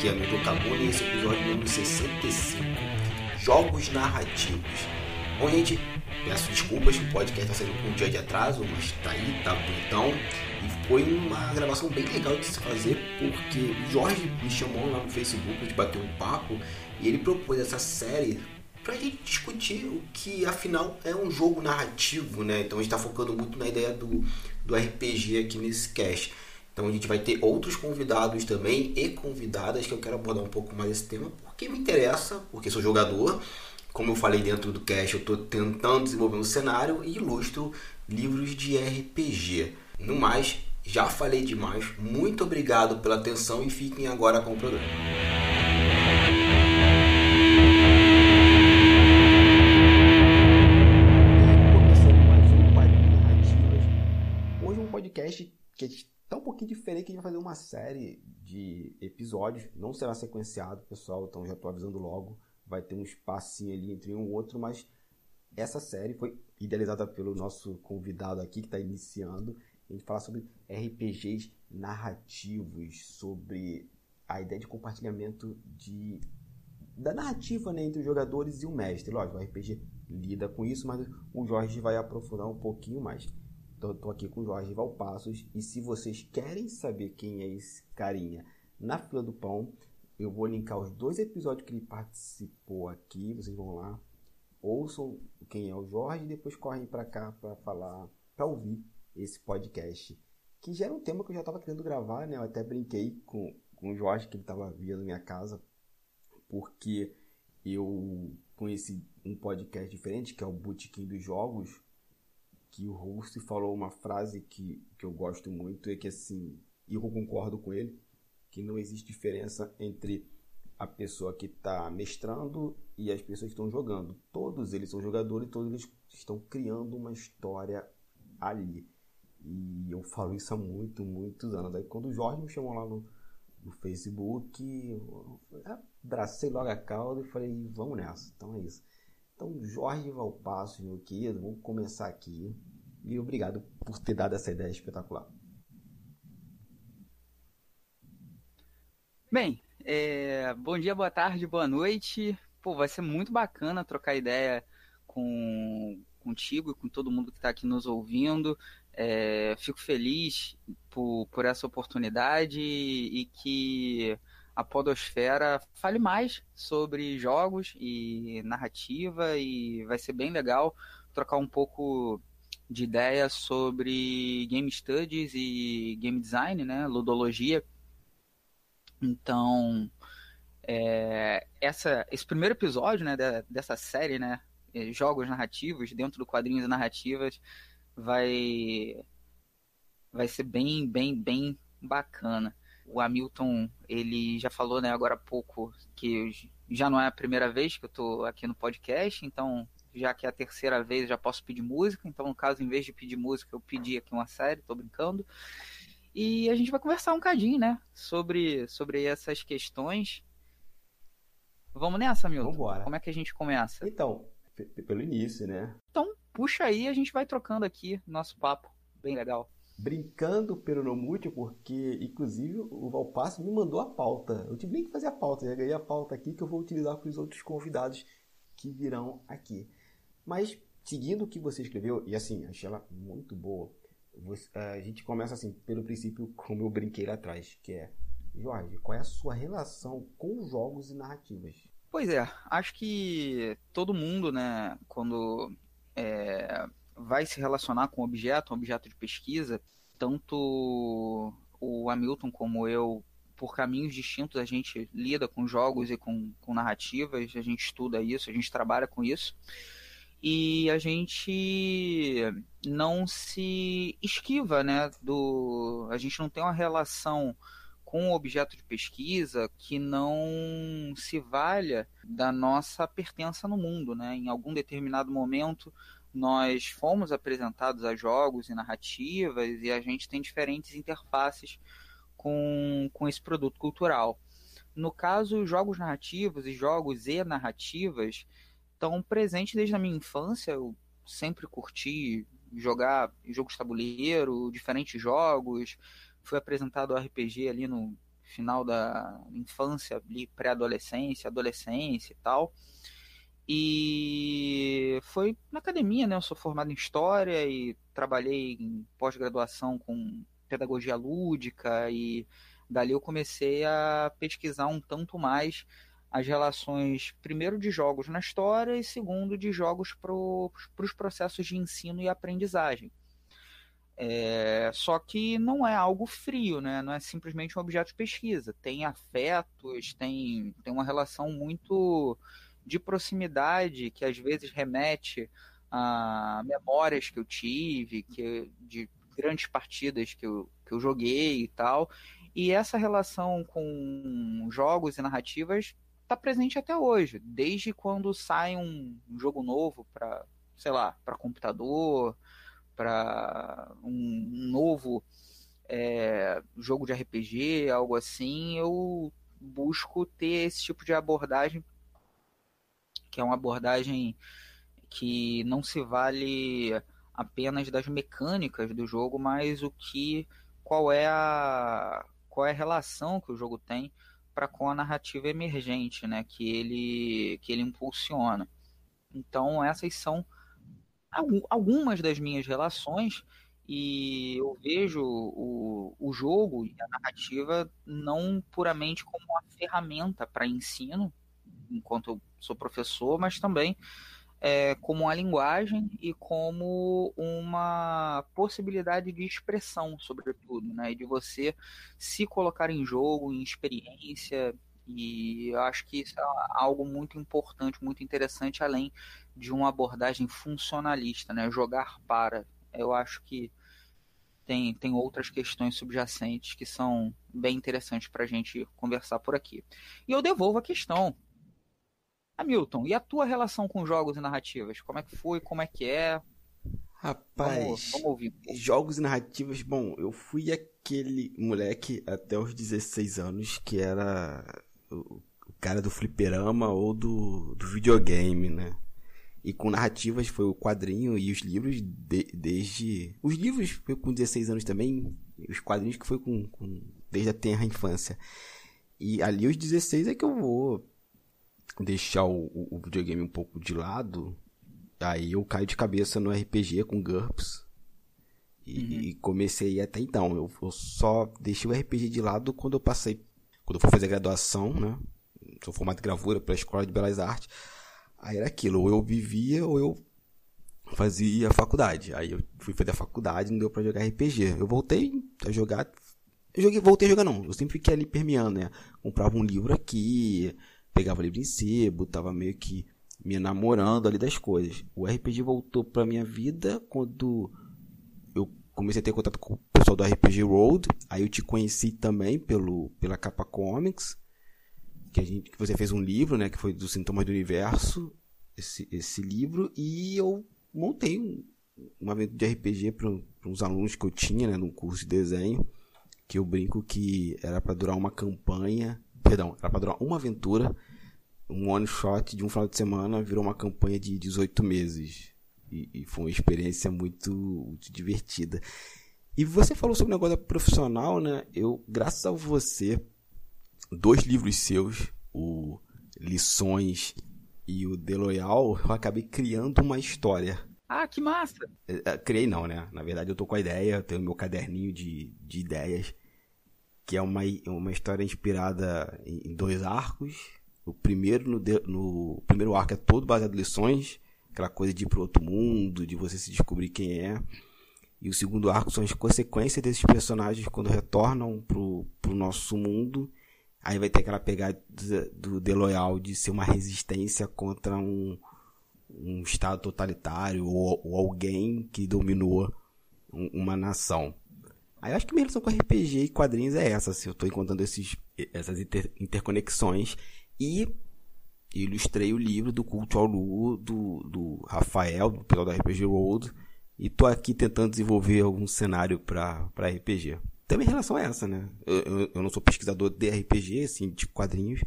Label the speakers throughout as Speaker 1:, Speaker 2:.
Speaker 1: Aqui é Amigo e esse episódio número 65. Jogos narrativos. Bom, gente, peço desculpas, o podcast está saindo com um dia de atraso, mas tá aí, tá bonitão. E foi uma gravação bem legal de se fazer, porque o Jorge me chamou lá no Facebook, a gente bateu um papo, e ele propôs essa série pra gente discutir o que afinal é um jogo narrativo, né? Então a gente tá focando muito na ideia do, do RPG aqui nesse cast. Então a gente vai ter outros convidados também e convidadas que eu quero abordar um pouco mais esse tema, porque me interessa, porque sou jogador. Como eu falei dentro do cast, eu estou tentando desenvolver um cenário e ilustro livros de RPG. No mais, já falei demais. Muito obrigado pela atenção e fiquem agora com o programa. Pouquinho diferente, que a gente vai fazer uma série de episódios. Não será sequenciado, pessoal, então já estou avisando logo. Vai ter um espacinho ali entre um e outro, mas essa série foi idealizada pelo nosso convidado aqui, que está iniciando. A gente fala sobre RPGs narrativos, sobre a ideia de compartilhamento de da narrativa né, entre os jogadores e o mestre. Lógico, o RPG lida com isso, mas o Jorge vai aprofundar um pouquinho mais. Estou aqui com o Jorge Valpassos e se vocês querem saber quem é esse carinha na fila do pão, eu vou linkar os dois episódios que ele participou aqui. Vocês vão lá, ouçam quem é o Jorge e depois correm para cá para falar, para ouvir esse podcast. Que já era um tema que eu já estava querendo gravar, né? Eu até brinquei com, com o Jorge que ele estava na minha casa, porque eu conheci um podcast diferente, que é o Botequim dos Jogos, que o host falou uma frase que, que eu gosto muito, é que assim, e eu concordo com ele, que não existe diferença entre a pessoa que está mestrando e as pessoas que estão jogando. Todos eles são jogadores, todos eles estão criando uma história ali. E eu falo isso há muito, muitos anos. Aí quando o Jorge me chamou lá no, no Facebook, eu abracei logo a cauda e falei, vamos nessa. Então é isso. Então, Jorge Valpasso, meu querido, vamos começar aqui. E obrigado por ter dado essa ideia espetacular.
Speaker 2: Bem, é, bom dia, boa tarde, boa noite. Pô, vai ser muito bacana trocar ideia com contigo e com todo mundo que está aqui nos ouvindo. É, fico feliz por, por essa oportunidade e que a Podosfera fale mais sobre jogos e narrativa e vai ser bem legal trocar um pouco de ideia sobre game studies e game design, né, ludologia. Então, é, essa, esse primeiro episódio, né, dessa série, né, jogos narrativos dentro do quadrinhos narrativas, vai vai ser bem, bem, bem bacana o Hamilton, ele já falou, né, agora há pouco, que já não é a primeira vez que eu estou aqui no podcast, então, já que é a terceira vez, já posso pedir música. Então, no caso, em vez de pedir música, eu pedi aqui uma série, tô brincando. E a gente vai conversar um cadinho, né, sobre, sobre essas questões. Vamos nessa, Hamilton?
Speaker 1: Vambora.
Speaker 2: Como é que a gente começa?
Speaker 1: Então, pelo início, né?
Speaker 2: Então, puxa aí, a gente vai trocando aqui nosso papo. Bem legal
Speaker 1: brincando pelo Nomute, porque inclusive o Valpasso me mandou a pauta. Eu tive nem que fazer a pauta, já ganhei a pauta aqui que eu vou utilizar para os outros convidados que virão aqui. Mas seguindo o que você escreveu, e assim, achei ela muito boa. A gente começa assim, pelo princípio, como eu brinquei lá atrás, que é Jorge, qual é a sua relação com jogos e narrativas?
Speaker 2: Pois é, acho que todo mundo, né, quando é, vai se relacionar com um objeto, um objeto de pesquisa, tanto o Hamilton como eu, por caminhos distintos, a gente lida com jogos e com, com narrativas, a gente estuda isso, a gente trabalha com isso. E a gente não se esquiva, né? Do, a gente não tem uma relação com o objeto de pesquisa que não se valha da nossa pertença no mundo, né? Em algum determinado momento nós fomos apresentados a jogos e narrativas e a gente tem diferentes interfaces com, com esse produto cultural. No caso, jogos narrativos e jogos e narrativas estão presentes desde a minha infância. Eu sempre curti jogar jogos tabuleiro, diferentes jogos. Fui apresentado ao RPG ali no final da infância, pré-adolescência, adolescência e tal. E foi na academia, né? Eu sou formado em História e trabalhei em pós-graduação com pedagogia lúdica e dali eu comecei a pesquisar um tanto mais as relações, primeiro, de jogos na história e, segundo, de jogos para os processos de ensino e aprendizagem. É, só que não é algo frio, né? não é simplesmente um objeto de pesquisa. Tem afetos, tem, tem uma relação muito de proximidade que às vezes remete a memórias que eu tive, que, de grandes partidas que eu, que eu joguei e tal. E essa relação com jogos e narrativas está presente até hoje, desde quando sai um jogo novo para, sei lá, para computador, para um novo é, jogo de RPG, algo assim, eu busco ter esse tipo de abordagem, que é uma abordagem que não se vale apenas das mecânicas do jogo, mas o que qual é a qual é a relação que o jogo tem para com a narrativa emergente, né, que ele que ele impulsiona. Então essas são algumas das minhas relações e eu vejo o, o jogo e a narrativa não puramente como uma ferramenta para ensino, enquanto eu sou professor, mas também é, como uma linguagem e como uma possibilidade de expressão, sobretudo, né? de você se colocar em jogo, em experiência, e eu acho que isso é algo muito importante, muito interessante, além de uma abordagem funcionalista, né? jogar para. Eu acho que tem, tem outras questões subjacentes que são bem interessantes para a gente conversar por aqui. E eu devolvo a questão Hamilton, e a tua relação com jogos e narrativas? Como é que foi? Como é que é?
Speaker 1: Rapaz, vamos, vamos ouvir. jogos e narrativas, bom, eu fui aquele moleque até os 16 anos que era o, cara do fliperama ou do, do videogame, né? E com narrativas foi o quadrinho e os livros de, desde. Os livros foi com 16 anos também, os quadrinhos que foi com, com desde a tenra infância. E ali os 16 é que eu vou deixar o, o, videogame um pouco de lado, aí eu caio de cabeça no RPG com GURPS. E, uhum. e comecei até então. Eu, eu, só deixei o RPG de lado quando eu passei. Quando eu fui fazer graduação, né? Sou formado em gravura pela Escola de Belas Artes. Aí era aquilo, ou eu vivia ou eu fazia faculdade. Aí eu fui fazer a faculdade, não deu para jogar RPG. Eu voltei a jogar. Eu joguei, voltei a jogar não. Eu sempre fiquei ali permeando, né? Comprava um livro aqui, pegava livro em sebo, tava meio que me namorando ali das coisas. O RPG voltou pra minha vida quando eu comecei a ter contato com o pessoal do RPG Road. Aí eu te conheci também pelo, pela Capa Comics, que, a gente, que você fez um livro, né, que foi dos Sintomas do Universo, esse, esse livro, e eu montei um, um evento de RPG para uns alunos que eu tinha, né, num curso de desenho, que eu brinco que era para durar uma campanha Perdão, era pra durar uma aventura, um one shot de um final de semana, virou uma campanha de 18 meses. E, e foi uma experiência muito, muito divertida. E você falou sobre o negócio profissional, né? Eu, graças a você, dois livros seus, o Lições e o Deloyal, eu acabei criando uma história.
Speaker 2: Ah, que massa!
Speaker 1: É, é, criei não, né? Na verdade eu tô com a ideia, eu tenho meu caderninho de, de ideias que é uma, uma história inspirada em dois arcos. O primeiro, no, no primeiro arco é todo baseado em lições, aquela coisa de ir pro outro mundo, de você se descobrir quem é. E o segundo arco são as consequências desses personagens quando retornam pro, pro nosso mundo. Aí vai ter aquela pegada do The Loyal de ser uma resistência contra um, um estado totalitário ou, ou alguém que dominou uma nação. Aí eu acho que minha relação com RPG e quadrinhos é essa, assim, eu estou encontrando esses, essas inter, interconexões e ilustrei o livro do Culto ao Lu, do, do Rafael, do pessoal da RPG World, e tô aqui tentando desenvolver algum cenário para RPG. Também em relação a essa, né? Eu, eu, eu, não sou pesquisador de RPG, assim, de quadrinhos,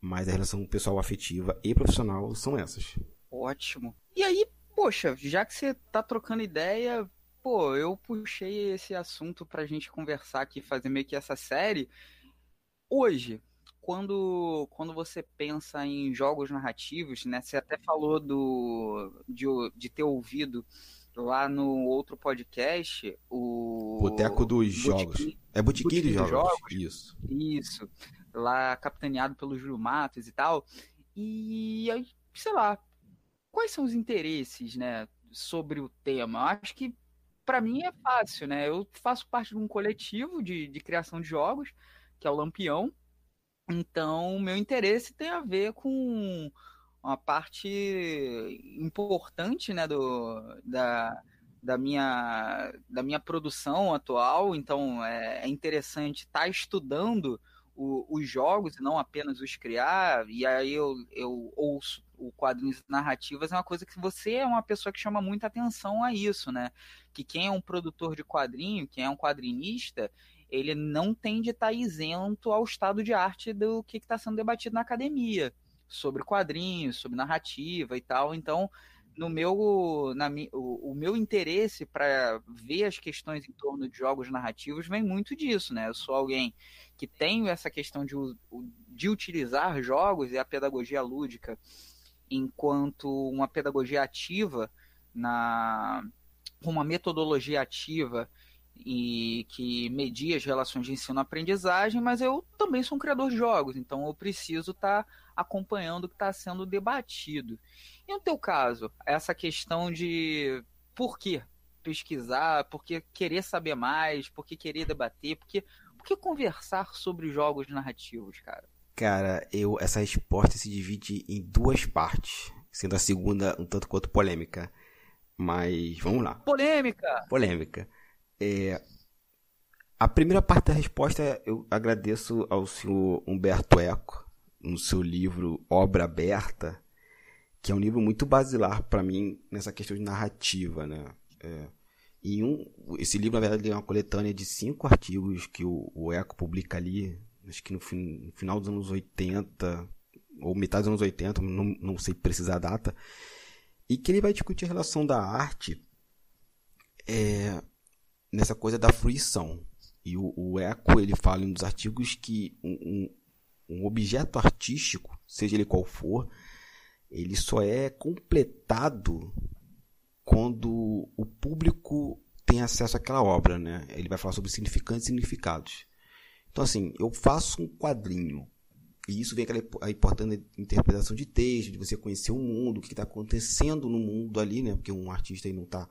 Speaker 1: mas a relação pessoal afetiva e profissional são essas.
Speaker 2: Ótimo. E aí, poxa, já que você tá trocando ideia, pô, eu puxei esse assunto pra gente conversar aqui, fazer meio que essa série. hoje, quando, quando você pensa em jogos narrativos, né? Você até falou do, de, de ter ouvido lá no outro podcast o.
Speaker 1: Boteco dos Jogos. É Botequim dos jogos. jogos. Isso.
Speaker 2: Isso. Lá capitaneado pelo Júlio Matos e tal. E aí, sei lá, quais são os interesses, né, sobre o tema? Eu acho que para mim é fácil, né? Eu faço parte de um coletivo de, de criação de jogos, que é o Lampião. Então, meu interesse tem a ver com uma parte importante né, do, da, da, minha, da minha produção atual. Então, é, é interessante estar tá estudando o, os jogos e não apenas os criar. E aí eu, eu ouço o quadrinhos narrativas é uma coisa que você é uma pessoa que chama muita atenção a isso, né? Que quem é um produtor de quadrinho, quem é um quadrinista, ele não tem de estar isento ao estado de arte do que está sendo debatido na academia sobre quadrinhos, sobre narrativa e tal. Então, no meu, na, o, o meu interesse para ver as questões em torno de jogos narrativos vem muito disso, né? Eu sou alguém que tem essa questão de, de utilizar jogos e a pedagogia lúdica enquanto uma pedagogia ativa na uma metodologia ativa e que media as relações de ensino-aprendizagem, mas eu também sou um criador de jogos, então eu preciso estar tá acompanhando o que está sendo debatido. E no teu caso, essa questão de por que pesquisar, por que querer saber mais, por que querer debater, por que, por que conversar sobre jogos narrativos, cara?
Speaker 1: Cara, eu essa resposta se divide em duas partes, sendo a segunda um tanto quanto polêmica. Mas vamos lá.
Speaker 2: Polêmica!
Speaker 1: Polêmica. É, a primeira parte da resposta eu agradeço ao senhor Humberto Eco, no seu livro Obra Aberta, que é um livro muito basilar para mim nessa questão de narrativa, né? É, e um, esse livro, na verdade, é uma coletânea de cinco artigos que o, o Eco publica ali, acho que no, fin, no, final dos anos 80, ou metade dos anos 80, não, não sei precisar a data, e que ele vai discutir a relação da arte é, nessa coisa da fruição. E o, o Eco ele fala em um dos artigos que um, um, um objeto artístico, seja ele qual for, ele só é completado quando o público tem acesso àquela obra, né? Ele vai falar sobre significantes e significados. Então, assim, eu faço um quadrinho, e isso vem aquela a importante interpretação de texto, de você conhecer o mundo, o que está acontecendo no mundo ali, né? Porque um artista não está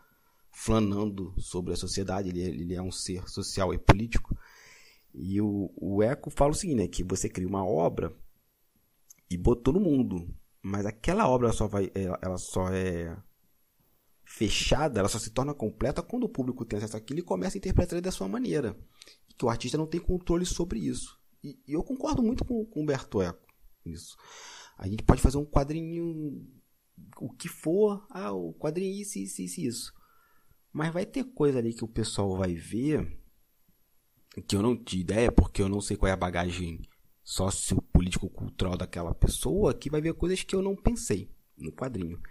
Speaker 1: flanando sobre a sociedade, ele, é, ele é um ser social e político. E o, o Eco fala o seguinte, né, que você cria uma obra e botou no mundo, mas aquela obra só vai, ela, ela só é fechada, ela só se torna completa quando o público tem acesso àquilo e começa a interpretar da sua maneira. Que o artista não tem controle sobre isso. E, e eu concordo muito com, com o Humberto Eco nisso. A gente pode fazer um quadrinho, o que for, ah, o quadrinho isso, isso, isso, isso. Mas vai ter coisa ali que o pessoal vai ver que eu não tinha ideia, porque eu não sei qual é a bagagem sociopolítico-cultural daquela pessoa, que vai ver coisas que eu não pensei no quadrinho.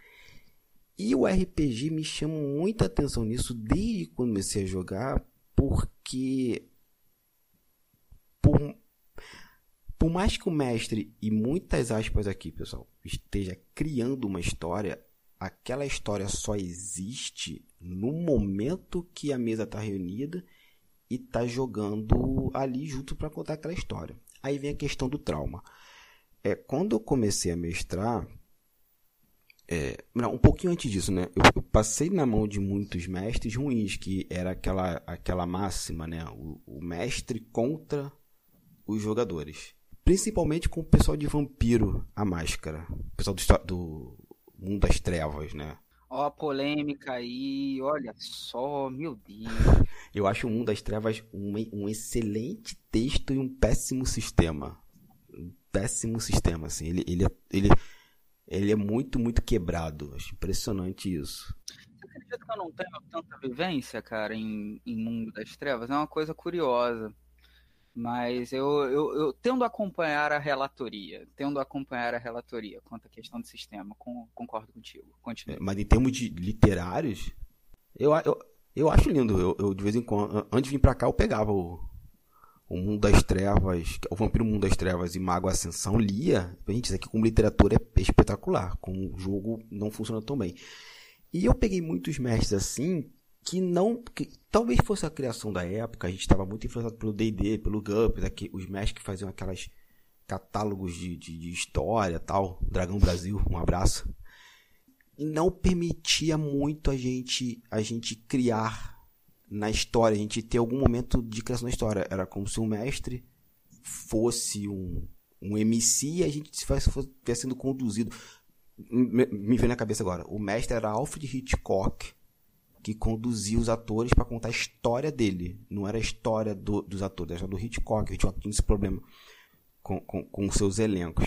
Speaker 1: E o RPG me chama muita atenção nisso desde quando comecei a jogar, porque por, por mais que o mestre, e muitas aspas aqui, pessoal, esteja criando uma história, aquela história só existe no momento que a mesa está reunida e está jogando ali junto para contar aquela história. Aí vem a questão do trauma. É, quando eu comecei a mestrar, é, não, um pouquinho antes disso, né? Eu, eu, passei na mão de muitos mestres ruins, que era aquela, aquela máxima, né? O, o mestre contra os jogadores. Principalmente com o pessoal de Vampiro, a Máscara. O pessoal do, do Mundo das Trevas, né?
Speaker 2: Ó a polêmica aí, olha só, meu Deus.
Speaker 1: Eu acho o Mundo das Trevas um, um excelente texto e um péssimo sistema. Um péssimo sistema, assim. Ele, ele, ele, ele é muito, muito quebrado. Acho impressionante isso.
Speaker 2: Você acredita que eu não tenho tanta vivência, cara, em, em Mundo das Trevas? É uma coisa curiosa. Mas eu, eu, eu, tendo a acompanhar a relatoria, tendo a acompanhar a relatoria quanto à questão do sistema, com, concordo contigo. Continue.
Speaker 1: É, mas em termos de literários, eu, eu, eu acho lindo. Eu, eu, de vez em quando, antes de vir pra cá, eu pegava o, o Mundo das Trevas, o Vampiro Mundo das Trevas e Mago Ascensão lia, gente, isso aqui como literatura é espetacular, como jogo não funciona tão bem. E eu peguei muitos mestres assim que não, que talvez fosse a criação da época, a gente estava muito influenciado pelo D&D, pelo GURPS, aqui, os mestres que faziam aquelas catálogos de, de, de história, tal, Dragão Brasil, um abraço. E não permitia muito a gente a gente criar na história, a gente ter algum momento de criação da história. Era como se um mestre fosse um, um MC e a gente estivesse sendo conduzido. Me, me na cabeça agora. O mestre era Alfred Hitchcock, que conduzia os atores para contar a história dele. Não era a história do, dos atores, era do Hitchcock. O Hitchcock tinha esse problema com, com, com seus elencos.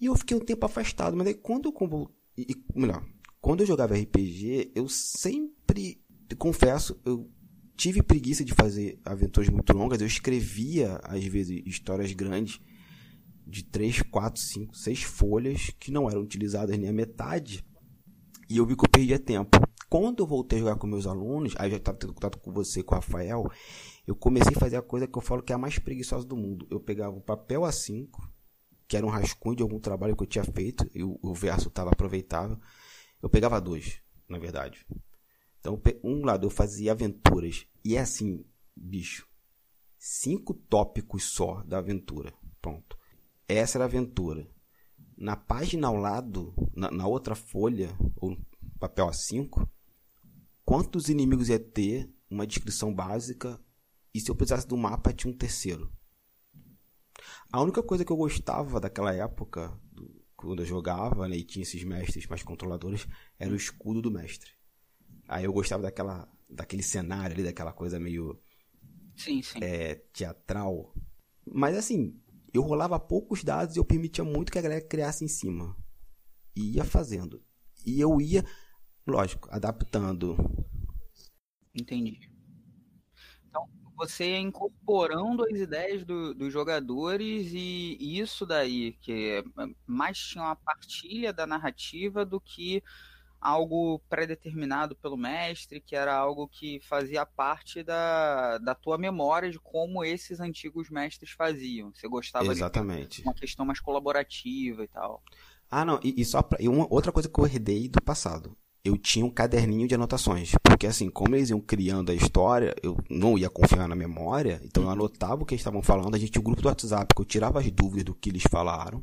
Speaker 1: E eu fiquei um tempo afastado, mas aí quando eu. E, melhor, quando eu jogava RPG, eu sempre confesso, eu tive preguiça de fazer aventuras muito longas. Eu escrevia, às vezes, histórias grandes de 3, 4, 5, 6 folhas que não eram utilizadas nem a metade. E eu vi que eu perdia tempo. Quando eu voltei a jogar com meus alunos, aí já estava tendo contato com você, com o Rafael, eu comecei a fazer a coisa que eu falo que é a mais preguiçosa do mundo. Eu pegava o papel A5, que era um rascunho de algum trabalho que eu tinha feito, e o, o verso estava aproveitável. Eu pegava dois, na verdade. Então, um lado eu fazia aventuras. E é assim, bicho. Cinco tópicos só da aventura. Pronto. Essa era a aventura. Na página ao lado, na, na outra folha, ou papel A5, quantos inimigos ia ter, uma descrição básica, e se eu precisasse do mapa, tinha um terceiro. A única coisa que eu gostava daquela época, quando eu jogava, né, e tinha esses mestres mais controladores, era o escudo do mestre. Aí eu gostava daquela, daquele cenário ali, daquela coisa meio
Speaker 2: sim, sim.
Speaker 1: É, teatral. Mas assim, eu rolava poucos dados e eu permitia muito que a galera criasse em cima. E ia fazendo. E eu ia, lógico, adaptando.
Speaker 2: Entendi. Então, você ia incorporando as ideias do, dos jogadores e isso daí, que mais tinha uma partilha da narrativa do que algo pré-determinado pelo mestre, que era algo que fazia parte da, da tua memória de como esses antigos mestres faziam. Você gostava
Speaker 1: Exatamente.
Speaker 2: de uma questão mais colaborativa e tal.
Speaker 1: Ah, não, e, e só pra, e uma outra coisa que eu herdei do passado. Eu tinha um caderninho de anotações. Porque assim, como eles iam criando a história, eu não ia confiar na memória, então eu anotava o que eles estavam falando, a gente tinha um grupo do WhatsApp, que eu tirava as dúvidas do que eles falaram.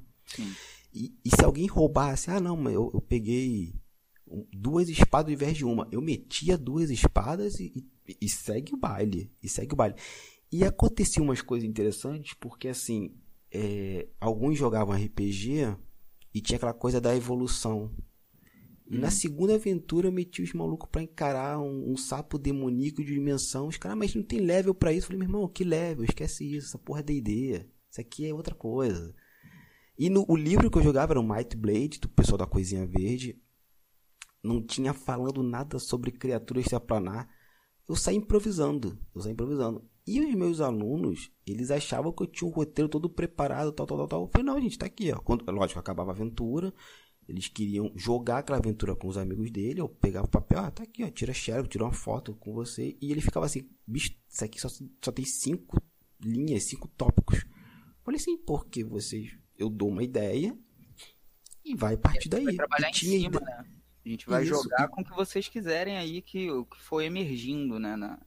Speaker 1: E, e se alguém roubasse, ah não, eu, eu peguei duas espadas ao invés de uma. Eu metia duas espadas e, e, e, segue o baile. E segue o baile. E acontecia umas coisas interessantes, porque assim, é, alguns jogavam RPG e tinha aquela coisa da evolução. E na uhum. segunda aventura eu meti os malucos para encarar um, um, sapo demoníaco de dimensão. Os caras, mas não tem level para isso. Eu falei, meu irmão, que level? Esquece isso, essa porra é D&D. Isso aqui é outra coisa. E no, o livro que eu jogava era o Might Blade, do pessoal da Coisinha Verde não tinha falando nada sobre criaturas extraplanar. Eu saí improvisando, eu saí improvisando. E os meus alunos, eles achavam que eu tinha um roteiro todo preparado, tal, tal, tal, tal. Eu falei, não, gente, tá aqui, ó. Quando, lógico, acabava a aventura, eles queriam jogar aquela aventura com os amigos dele, eu pegava o papel, ah, tá aqui, ó, tira xerox, tira uma foto com você. E ele ficava assim, bicho, isso aqui só, só tem cinco linhas, cinco tópicos. Falei assim, porque vocês, eu dou uma ideia e vai partir daí. Vai
Speaker 2: trabalhar em cima, ideia. né? A gente vai Isso. jogar com o que vocês quiserem aí, que, que foi emergindo, né? Na...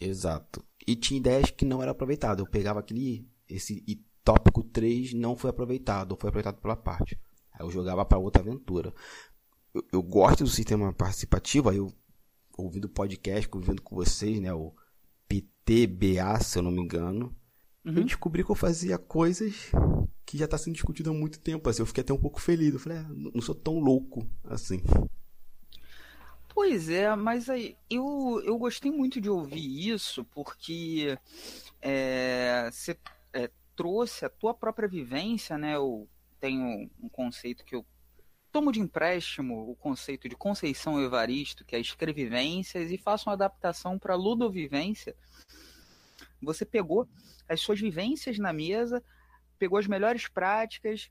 Speaker 1: Exato. E tinha ideias que não eram aproveitadas. Eu pegava aquele. Esse tópico 3 não foi aproveitado, ou foi aproveitado pela parte. Aí eu jogava para outra aventura. Eu, eu, gosto do sistema participativo, aí eu ouvindo o podcast, ouvindo com vocês, né? O PTBA, se eu não me engano. Uhum. Eu descobri que eu fazia coisas que já está sendo discutido há muito tempo. Assim, eu fiquei até um pouco feliz. Eu falei, ah, não sou tão louco assim.
Speaker 2: Pois é, mas aí eu, eu gostei muito de ouvir isso porque é, você é, trouxe a tua própria vivência, né? Eu tenho um conceito que eu tomo de empréstimo, o conceito de Conceição Evaristo, que é escrevivências, e faço uma adaptação para ludovivência. Você pegou as suas vivências na mesa, pegou as melhores práticas,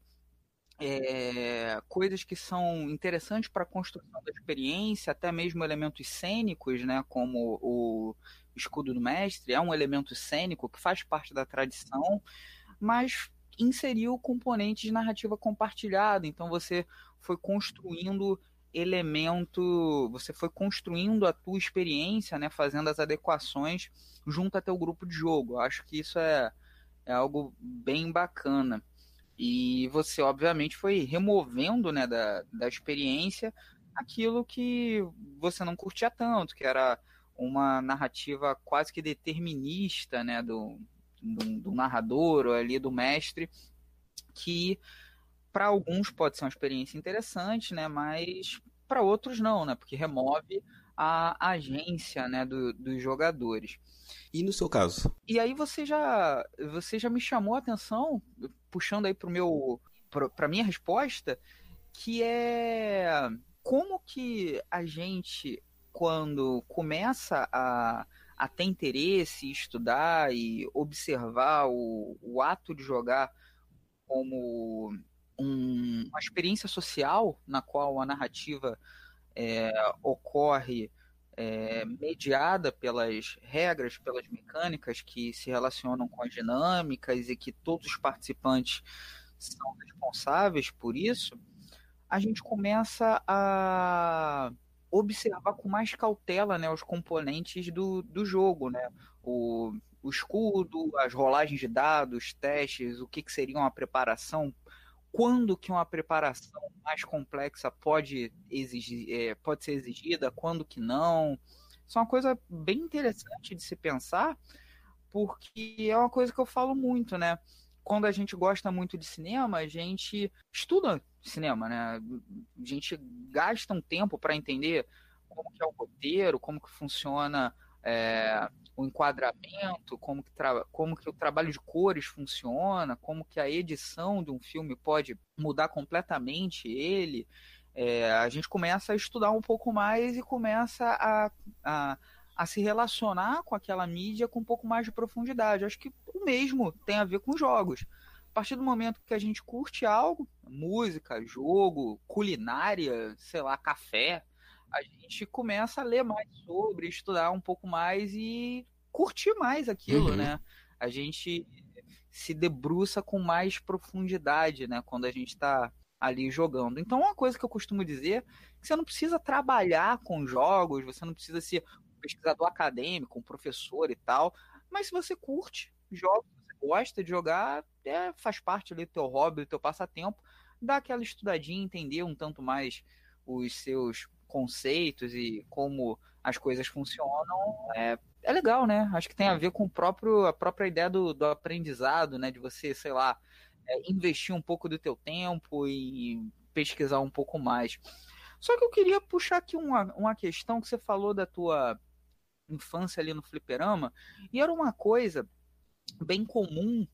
Speaker 2: é, coisas que são interessantes para a construção da experiência, até mesmo elementos cênicos, né, como o escudo do mestre, é um elemento cênico que faz parte da tradição, mas inseriu componentes de narrativa compartilhada, então você foi construindo elemento, você foi construindo a tua experiência, né, fazendo as adequações junto a teu grupo de jogo. Eu acho que isso é, é algo bem bacana. E você, obviamente, foi removendo né, da, da experiência aquilo que você não curtia tanto, que era uma narrativa quase que determinista né, do, do, do narrador ou ali do mestre, que para alguns pode ser uma experiência interessante, né, mas para outros não, né, porque remove a agência né, do, dos jogadores.
Speaker 1: E no seu caso?
Speaker 2: E aí você já, você já me chamou a atenção, puxando aí pro meu, para minha resposta, que é como que a gente, quando começa a, a ter interesse, estudar e observar o, o ato de jogar como um, uma experiência social na qual a narrativa é, ocorre é, mediada pelas regras, pelas mecânicas que se relacionam com as dinâmicas e que todos os participantes são responsáveis por isso, a gente começa a observar com mais cautela né, os componentes do, do jogo, né? O, o escudo, as rolagens de dados, testes, o que, que seria uma preparação quando que uma preparação mais complexa pode, exigir, é, pode ser exigida, quando que não. Isso é uma coisa bem interessante de se pensar, porque é uma coisa que eu falo muito, né? Quando a gente gosta muito de cinema, a gente estuda cinema, né? A gente gasta um tempo para entender como que é o roteiro, como que funciona é, o enquadramento, como que, como que o trabalho de cores funciona, como que a edição de um filme pode mudar completamente ele. É, a gente começa a estudar um pouco mais e começa a, a, a se relacionar com aquela mídia com um pouco mais de profundidade. Acho que o mesmo tem a ver com jogos. A partir do momento que a gente curte algo, música, jogo, culinária, sei lá, café, a gente começa a ler mais sobre, estudar um pouco mais e curtir mais aquilo, uhum. né? A gente se debruça com mais profundidade, né? Quando a gente está ali jogando. Então, uma coisa que eu costumo dizer é que você não precisa trabalhar com jogos, você não precisa ser um pesquisador acadêmico, um professor e tal, mas se você curte jogos, gosta de jogar, é, faz parte ali do teu hobby, do teu passatempo, dá aquela estudadinha, entender um tanto mais os seus conceitos e como as coisas funcionam, é, é legal, né? Acho que tem a ver com o próprio, a própria ideia do, do aprendizado, né? De você, sei lá, é, investir um pouco do teu tempo e pesquisar um pouco mais. Só que eu queria puxar aqui uma, uma questão que você falou da tua infância ali no fliperama, e era uma coisa bem comum,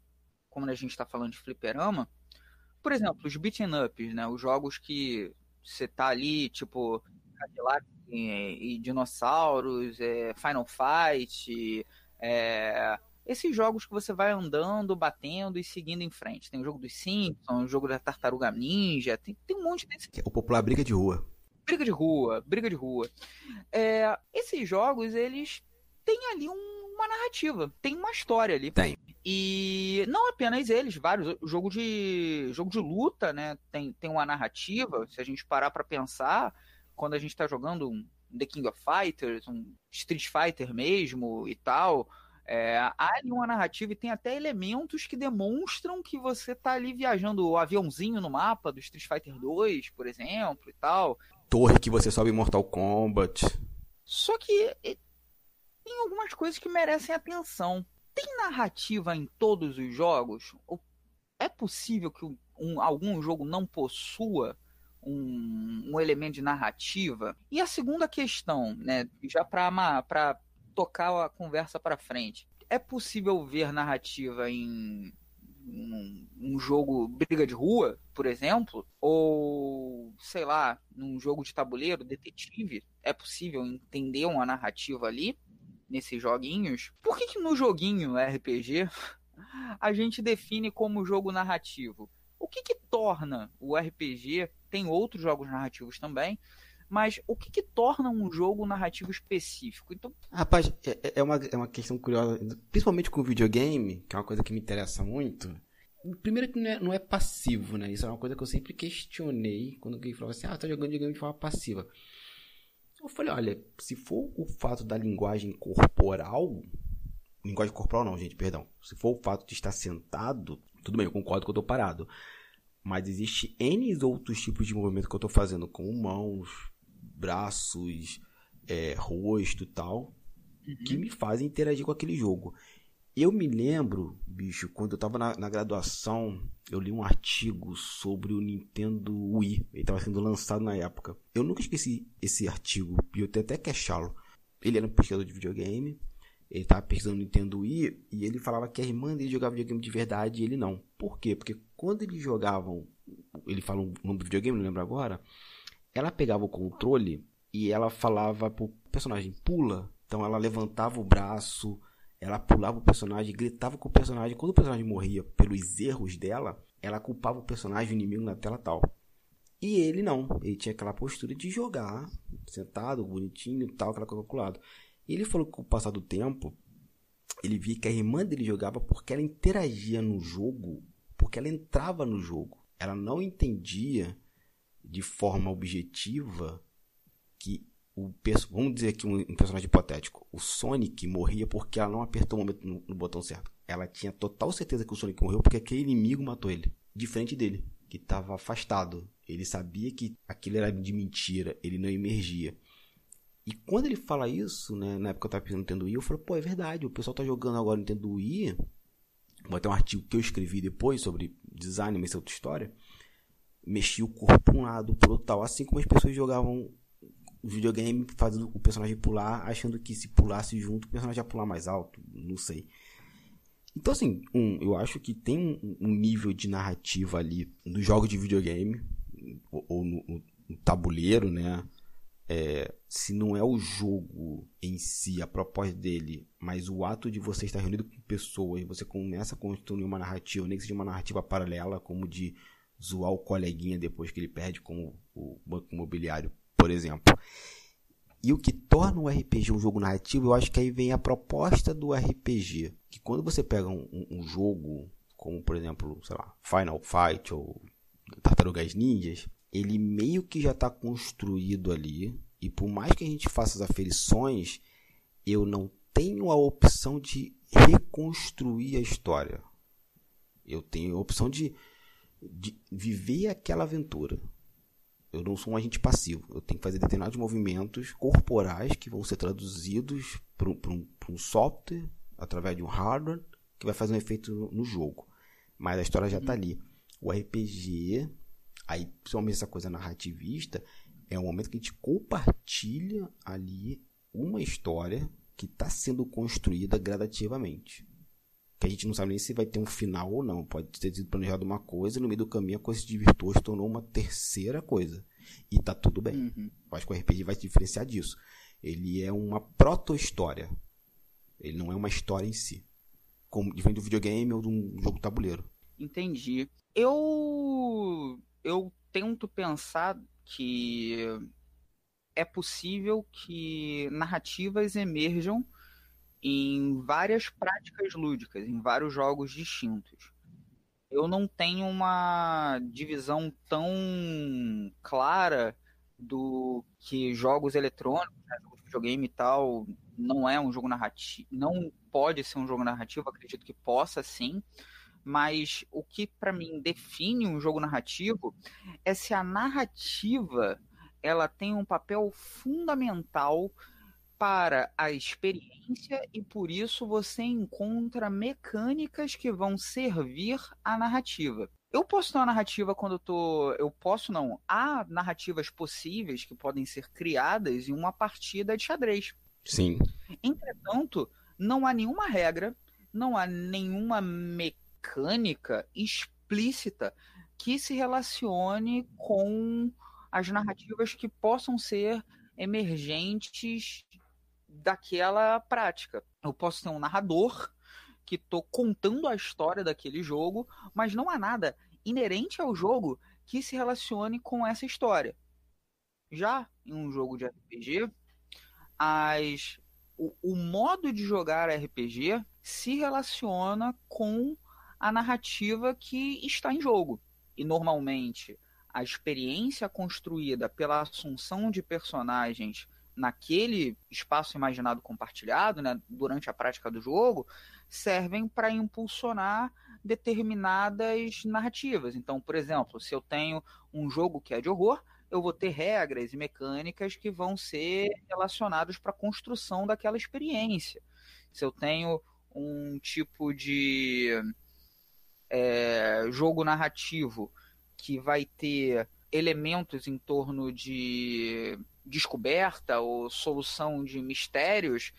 Speaker 2: como a gente está falando de fliperama, por exemplo, os beaten ups, né? Os jogos que você tá ali, tipo, Cadillac e, e dinossauros, é, Final Fight, é, esses jogos que você vai andando, batendo e seguindo em frente. Tem o jogo dos Simpsons, o jogo da Tartaruga Ninja, tem, tem um monte desse.
Speaker 1: O popular briga de rua.
Speaker 2: Briga de rua, briga de rua. É, esses jogos, eles têm ali um, uma narrativa, tem uma história ali.
Speaker 1: Tem.
Speaker 2: E não apenas eles, vários. O jogo de, jogo de luta, né? Tem, tem uma narrativa. Se a gente parar para pensar, quando a gente está jogando um The King of Fighters, um Street Fighter mesmo e tal, é, há ali uma narrativa e tem até elementos que demonstram que você está ali viajando o aviãozinho no mapa do Street Fighter 2, por exemplo, e tal.
Speaker 1: Torre que você sobe em Mortal Kombat.
Speaker 2: Só que tem algumas coisas que merecem atenção. Tem narrativa em todos os jogos? É possível que um, algum jogo não possua um, um elemento de narrativa. E a segunda questão, né, já para tocar a conversa para frente, é possível ver narrativa em um, um, jogo briga de rua, por exemplo, ou sei lá, num jogo de tabuleiro, detetive, é possível entender uma narrativa ali nesses joguinhos? Por que, que no joguinho RPG a gente define como jogo narrativo? O que, que torna o RPG, tem outros jogos narrativos também, mas o que, que torna um jogo narrativo específico? Então...
Speaker 1: Rapaz, é, é, uma, é uma questão curiosa, principalmente com videogame, que é uma coisa que me interessa muito. Primeiro que não é, não é passivo, né? Isso é uma coisa que eu sempre questionei quando alguém falava assim, ah, tá jogando videogame de forma passiva. Eu falei, olha, se for o fato da linguagem corporal, linguagem corporal não, gente, perdão. Se for o fato de estar sentado, tudo bem, eu concordo que eu tô parado. Mas existe N outros tipos de movimento que eu tô fazendo com mãos, braços, é, rosto e tal, uhum. que me fazem interagir com aquele jogo. Eu me lembro, bicho, quando eu tava na, na graduação, eu li um artigo sobre o Nintendo Wii. Ele tava sendo lançado na época. Eu nunca esqueci esse artigo, e eu tenho até que achá-lo. Ele era um pesquisador de videogame, ele tava pesquisando o Nintendo Wii, e ele falava que a irmã dele jogava videogame de verdade e ele não. Por quê? Porque quando eles jogavam, ele fala o nome do videogame, não lembro agora, ela pegava o controle e ela falava pro personagem, pula. Então ela levantava o braço ela pulava o personagem, gritava com o personagem. Quando o personagem morria pelos erros dela, ela culpava o personagem, o inimigo na tela tal. E ele não. Ele tinha aquela postura de jogar, sentado, bonitinho tal, aquela coisa calculada. E ele falou que com o passar do tempo, ele via que a irmã dele jogava porque ela interagia no jogo, porque ela entrava no jogo. Ela não entendia de forma objetiva que o vamos dizer aqui um, um, personagem hipotético, o Sonic morria porque ela não apertou o no, no, botão certo. Ela tinha total certeza que o Sonic morreu porque aquele inimigo matou ele, de frente dele, que estava afastado. Ele sabia que aquilo era de mentira, ele não emergia. E quando ele fala isso, né, na época eu tava pensando no Nintendo Wii, eu falei, pô, é verdade, o pessoal tá jogando agora Nintendo Wii. Vou até um artigo que eu escrevi depois sobre design, mas é outra história. Mexia o corpo para um lado, pro outro tal, assim como as pessoas jogavam o videogame fazendo o personagem pular, achando que se pulasse junto, o personagem ia pular mais alto, não sei. Então, assim, um, eu acho que tem um, um, nível de narrativa ali no jogo de videogame, ou, ou no, no, tabuleiro, né? É, se não é o jogo em si, a proposta dele, mas o ato de você estar reunido com pessoas, você começa a construir uma narrativa, nem que seja uma narrativa paralela, como de zoar o coleguinha depois que ele perde, como o banco imobiliário por exemplo. E o que torna o RPG um jogo narrativo, eu acho que aí vem a proposta do RPG. Que quando você pega um, um jogo, como por exemplo, sei lá, Final Fight ou Tartarugas Ninjas, ele meio que já está construído ali. E por mais que a gente faça as aferições, eu não tenho a opção de reconstruir a história. Eu tenho a opção de, de viver aquela aventura. Eu não sou um agente passivo. Eu tenho que fazer determinados movimentos corporais que vão ser traduzidos para um, um, software, através de um hardware, que vai fazer um efeito no, no jogo. Mas a história já está uhum. ali. O RPG, aí principalmente essa coisa narrativista, é um momento que a gente compartilha ali uma história que está sendo construída gradativamente que a gente não sabe nem se vai ter um final ou não. Pode ter sido planejado uma coisa e no meio do caminho a coisa se divirtou se tornou uma terceira coisa. E tá tudo bem. Uhum. Acho que o RPG vai se diferenciar disso. Ele é uma proto-história. Ele não é uma história em si. Como diferente do videogame ou de um jogo tabuleiro.
Speaker 2: Entendi. Eu eu tento pensar que é possível que narrativas emerjam em várias práticas lúdicas, em vários jogos distintos. Eu não tenho uma divisão tão clara do que jogos eletrônicos, né, jogos de videogame e tal, não é um jogo narrativo, não pode ser um jogo narrativo, acredito que possa sim, mas o que para mim define um jogo narrativo é se a narrativa ela tem um papel fundamental para a experiência e por isso você encontra mecânicas que vão servir à narrativa. Eu posso ter uma narrativa quando eu tô. Eu posso não. Há narrativas possíveis que podem ser criadas em uma partida de xadrez.
Speaker 1: Sim.
Speaker 2: Entretanto, não há nenhuma regra, não há nenhuma mecânica explícita que se relacione com as narrativas que possam ser emergentes daquela prática. Eu posso ter um narrador que estou contando a história daquele jogo, mas não há nada inerente ao jogo que se relacione com essa história. Já em um jogo de RPG, as, o, o modo de jogar RPG se relaciona com a narrativa que está em jogo. E normalmente a experiência construída pela assunção de personagens naquele espaço imaginado compartilhado, né, durante a prática do jogo, servem para impulsionar determinadas narrativas. Então, por exemplo, se eu tenho um jogo que é de horror, eu vou ter regras e mecânicas que vão ser relacionadas para a construção daquela experiência. Se eu tenho um tipo de é, jogo narrativo que vai ter elementos em torno de descoberta ou solução de mistérios,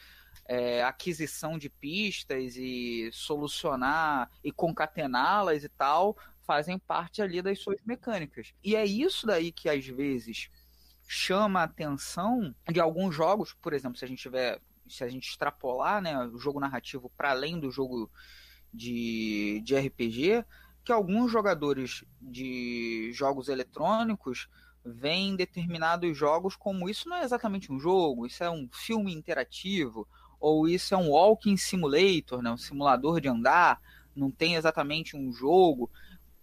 Speaker 2: é, aquisição de pistas e solucionar e concatená-las e tal, fazem parte ali das suas mecânicas. E é isso daí que às vezes chama a atenção de alguns jogos, por exemplo, se a gente tiver, se a gente extrapolar, né, o jogo narrativo para além do jogo de, de RPG, que alguns jogadores de jogos eletrônicos veem determinados jogos como isso não é exatamente um jogo, isso é um filme interativo, ou isso é um walking simulator, né, um simulador de andar, não tem exatamente um jogo,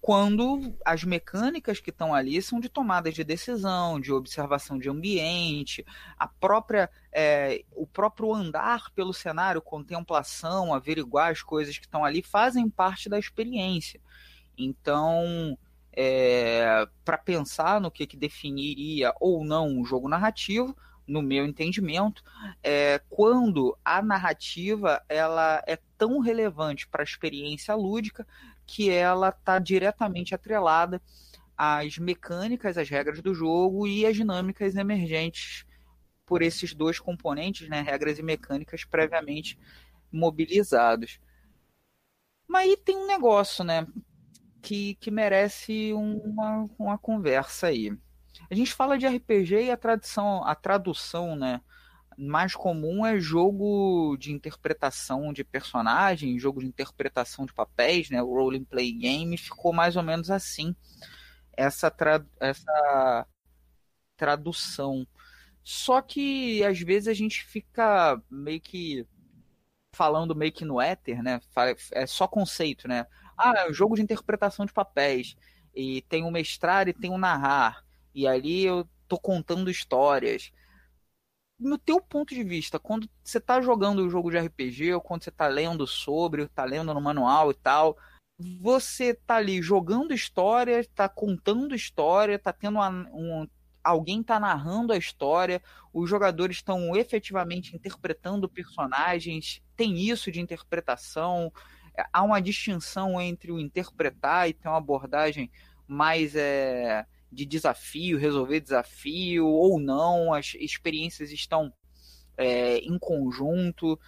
Speaker 2: quando as mecânicas que estão ali são de tomadas de decisão, de observação de ambiente, a própria, é, o próprio andar pelo cenário, contemplação, averiguar as coisas que estão ali, fazem parte da experiência. Então, é, para pensar no que, que definiria ou não um jogo narrativo, no meu entendimento, é quando a narrativa ela é tão relevante para a experiência lúdica que ela está diretamente atrelada às mecânicas, às regras do jogo e às dinâmicas emergentes por esses dois componentes, né, regras e mecânicas previamente mobilizados. Mas aí tem um negócio, né, que, que merece uma, uma conversa aí. A gente fala de RPG e a tradução, a tradução, né? Mais comum é jogo de interpretação de personagens, jogo de interpretação de papéis, né? O role play game ficou mais ou menos assim. Essa, tra essa tradução. Só que às vezes a gente fica meio que falando meio que no éter, né? É só conceito, né? Ah, é jogo de interpretação de papéis. E tem um mestrar e tem um narrar. E ali eu tô contando histórias. No teu ponto de vista, quando você tá jogando o um jogo de RPG, ou quando você tá lendo sobre, tá lendo no manual e tal, você tá ali jogando história, tá contando história, tá tendo uma, um, alguém tá narrando a história, os jogadores estão efetivamente interpretando personagens, tem isso de interpretação, há uma distinção entre o interpretar e ter uma abordagem mais é, de desafio, resolver desafio ou não, as experiências estão é, em conjunto. O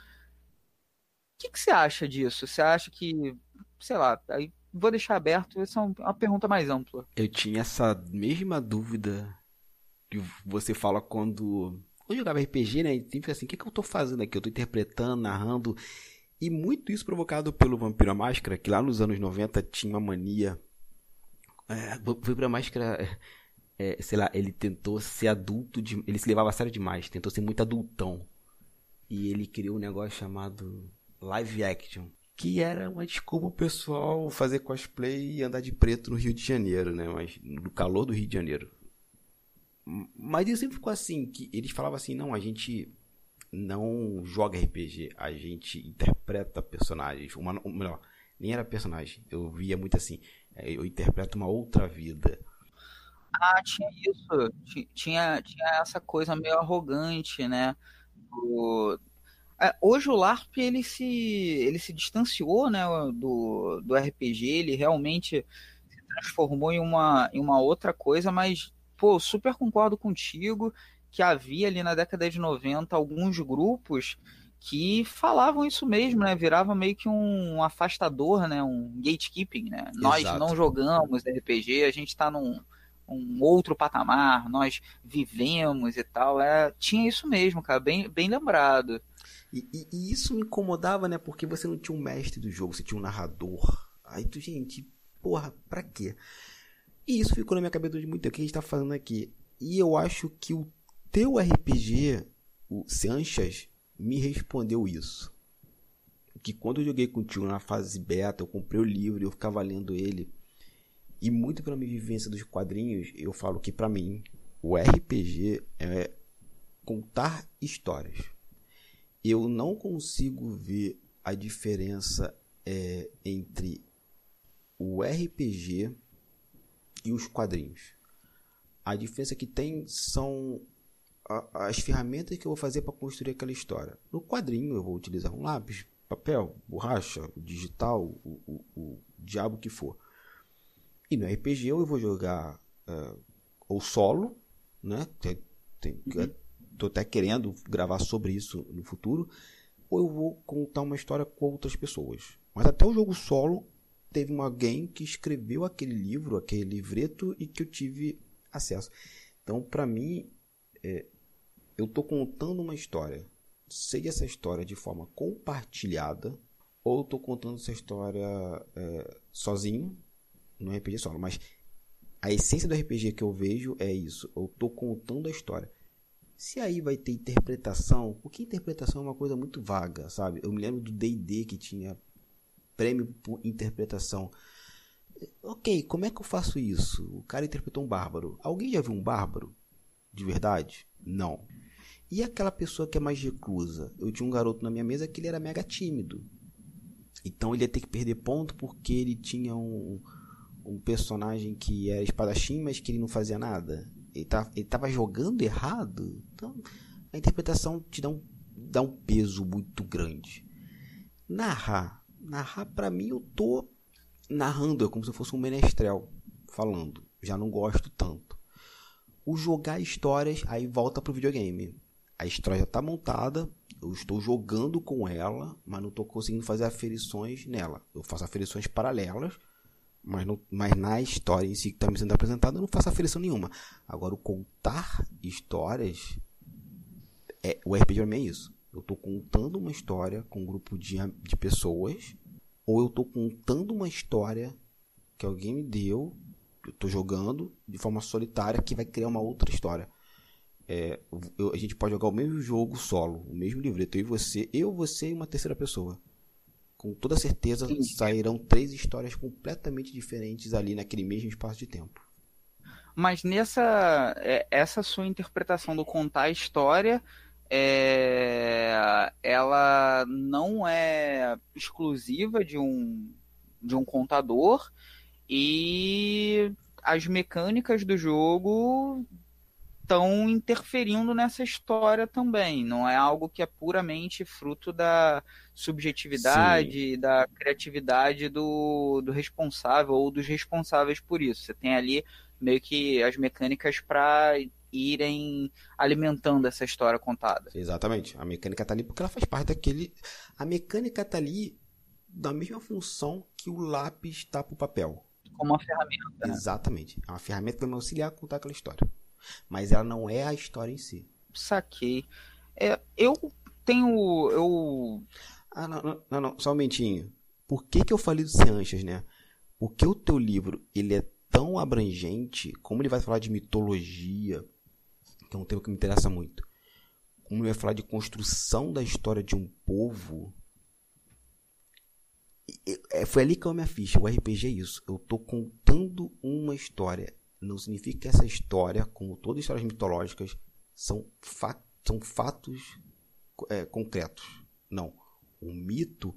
Speaker 2: que, que, você acha disso? Você acha que, sei lá, aí vou deixar aberto, essa é uma pergunta mais ampla.
Speaker 1: Eu tinha essa mesma dúvida que você fala quando eu jogava RPG, né? E sempre assim, o que, que eu tô fazendo aqui? Eu tô interpretando, narrando. E muito isso provocado pelo Vampiro à Máscara, que lá nos anos 90 tinha uma mania. É, Vampiro à Máscara, é, sei lá, ele tentou ser adulto, de, ele se levava a sério demais, tentou ser muito adultão. E ele criou um negócio chamado live action, que era uma desculpa o pessoal fazer cosplay e andar de preto no Rio de Janeiro, né? Mas no calor do Rio de Janeiro. Mas isso sempre ficou assim, que eles falavam assim, não, a gente não joga RPG, a gente interpreta personagens. Uma, melhor, nem era personagem. Eu via muito assim, é, eu interpreto uma outra vida.
Speaker 2: Ah, tinha isso. Tinha, tinha essa coisa meio arrogante, né? Do... É, hoje o LARP ele se, ele se distanciou né, do, do RPG, ele realmente se transformou em uma, em uma outra coisa, mas pô, super concordo contigo que havia ali na década de 90 alguns grupos que falavam isso mesmo, né? Virava meio que um afastador, né? Um gatekeeping, né? Exato. Nós não jogamos RPG, a gente está num um outro patamar, nós vivemos e tal. É, tinha isso mesmo, cara, bem, bem lembrado.
Speaker 1: E, e, e, isso me incomodava, né? Porque você não tinha um mestre do jogo, você tinha um narrador. Aí tu, gente, porra, pra quê? E isso ficou na minha cabeça de muito tempo. O que a gente tá falando aqui? E eu acho que o teu RPG, o Sanchas, me respondeu isso. Que quando eu joguei contigo na fase beta, eu comprei o livro e eu ficava lendo ele. E muito pela minha vivência dos quadrinhos, eu falo que para mim o RPG é contar histórias. Eu não consigo ver a diferença é, entre o RPG e os quadrinhos. A diferença que tem são as ferramentas que eu vou fazer para construir aquela história. No quadrinho eu vou utilizar um lápis, papel, borracha, digital, o, o, o diabo que for. E no RPG eu vou jogar uh, ou solo, né? Tem, tem, uhum. Tô até querendo gravar sobre isso no futuro. Ou eu vou contar uma história com outras pessoas. Mas até o jogo solo teve uma alguém que escreveu aquele livro, aquele livreto e que eu tive acesso. Então, para mim, é, eu tô contando uma história. Seja essa história de forma compartilhada ou tô contando essa história é, sozinho no RPG solo. Mas a essência do RPG que eu vejo é isso. Eu tô contando a história. Se aí vai ter interpretação, porque interpretação é uma coisa muito vaga, sabe? Eu me lembro do D&D que tinha prêmio por interpretação. Ok, como é que eu faço isso? O cara interpretou um bárbaro. Alguém já viu um bárbaro? De verdade? Não. E aquela pessoa que é mais reclusa? Eu tinha um garoto na minha mesa que ele era mega tímido. Então ele ia ter que perder ponto porque ele tinha um, um personagem que era espadachim, mas que ele não fazia nada ele, tá, ele tava jogando errado. Então, a interpretação te dá um, dá um peso muito grande. Narrar. Narrar, para mim, eu tô narrando, é como se eu fosse um menestrel falando. Já não gosto tanto. O jogar histórias, aí volta pro videogame. A história já tá montada, eu estou jogando com ela, mas não estou conseguindo fazer aferições nela. Eu faço aferições paralelas mas, no, mas na história em si que está me sendo apresentada, eu não faço aferição nenhuma. Agora, o contar histórias, é, o RPG para mim é isso. Eu estou contando uma história com um grupo de, de pessoas, ou eu estou contando uma história que alguém me deu, eu estou jogando de forma solitária, que vai criar uma outra história. É, eu, a gente pode jogar o mesmo jogo solo, o mesmo livreto, eu e você, eu, você e uma terceira pessoa com toda certeza Sim. sairão três histórias completamente diferentes ali naquele mesmo espaço de tempo.
Speaker 2: Mas nessa é, essa sua interpretação do contar a história, é, ela não é exclusiva de um de um contador e as mecânicas do jogo estão interferindo nessa história também. Não é algo que é puramente fruto da subjetividade, Sim. da criatividade do, do responsável ou dos responsáveis por isso. Você tem ali meio que as mecânicas para irem alimentando essa história contada.
Speaker 1: Exatamente. A mecânica tá ali porque ela faz parte daquele. A mecânica tá ali da mesma função que o lápis está para o papel.
Speaker 2: Como uma ferramenta. Né?
Speaker 1: Exatamente. É uma ferramenta para me auxiliar a contar aquela história mas ela não é a história em si.
Speaker 2: Saquei. É, eu tenho. Eu.
Speaker 1: Ah, não, não, não, não, só um momentinho. Por que, que eu falei do Cianchas, né? Porque o teu livro ele é tão abrangente, como ele vai falar de mitologia, que é um tema que me interessa muito, como ele vai falar de construção da história de um povo. É, foi ali que eu me ficha. O RPG é isso. Eu estou contando uma história não significa que essa história, como todas as histórias mitológicas, são, fa são fatos é, concretos. Não. O mito,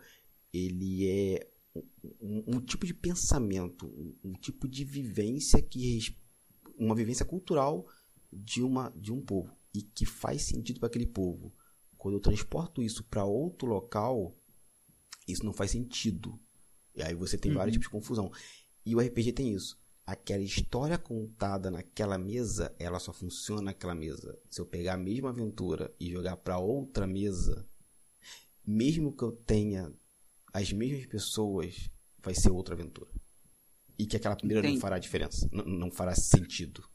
Speaker 1: ele é um, um tipo de pensamento, um, um, tipo de vivência que uma vivência cultural de uma de um povo e que faz sentido para aquele povo. Quando eu transporto isso para outro local, isso não faz sentido. E aí você tem uhum. vários tipos de confusão. E o RPG tem isso aquela história contada naquela mesa, ela só funciona naquela mesa. Se eu pegar a mesma aventura e jogar para outra mesa, mesmo que eu tenha as mesmas pessoas, vai ser outra aventura. E que aquela primeira Entendi. não fará diferença, não, não fará sentido.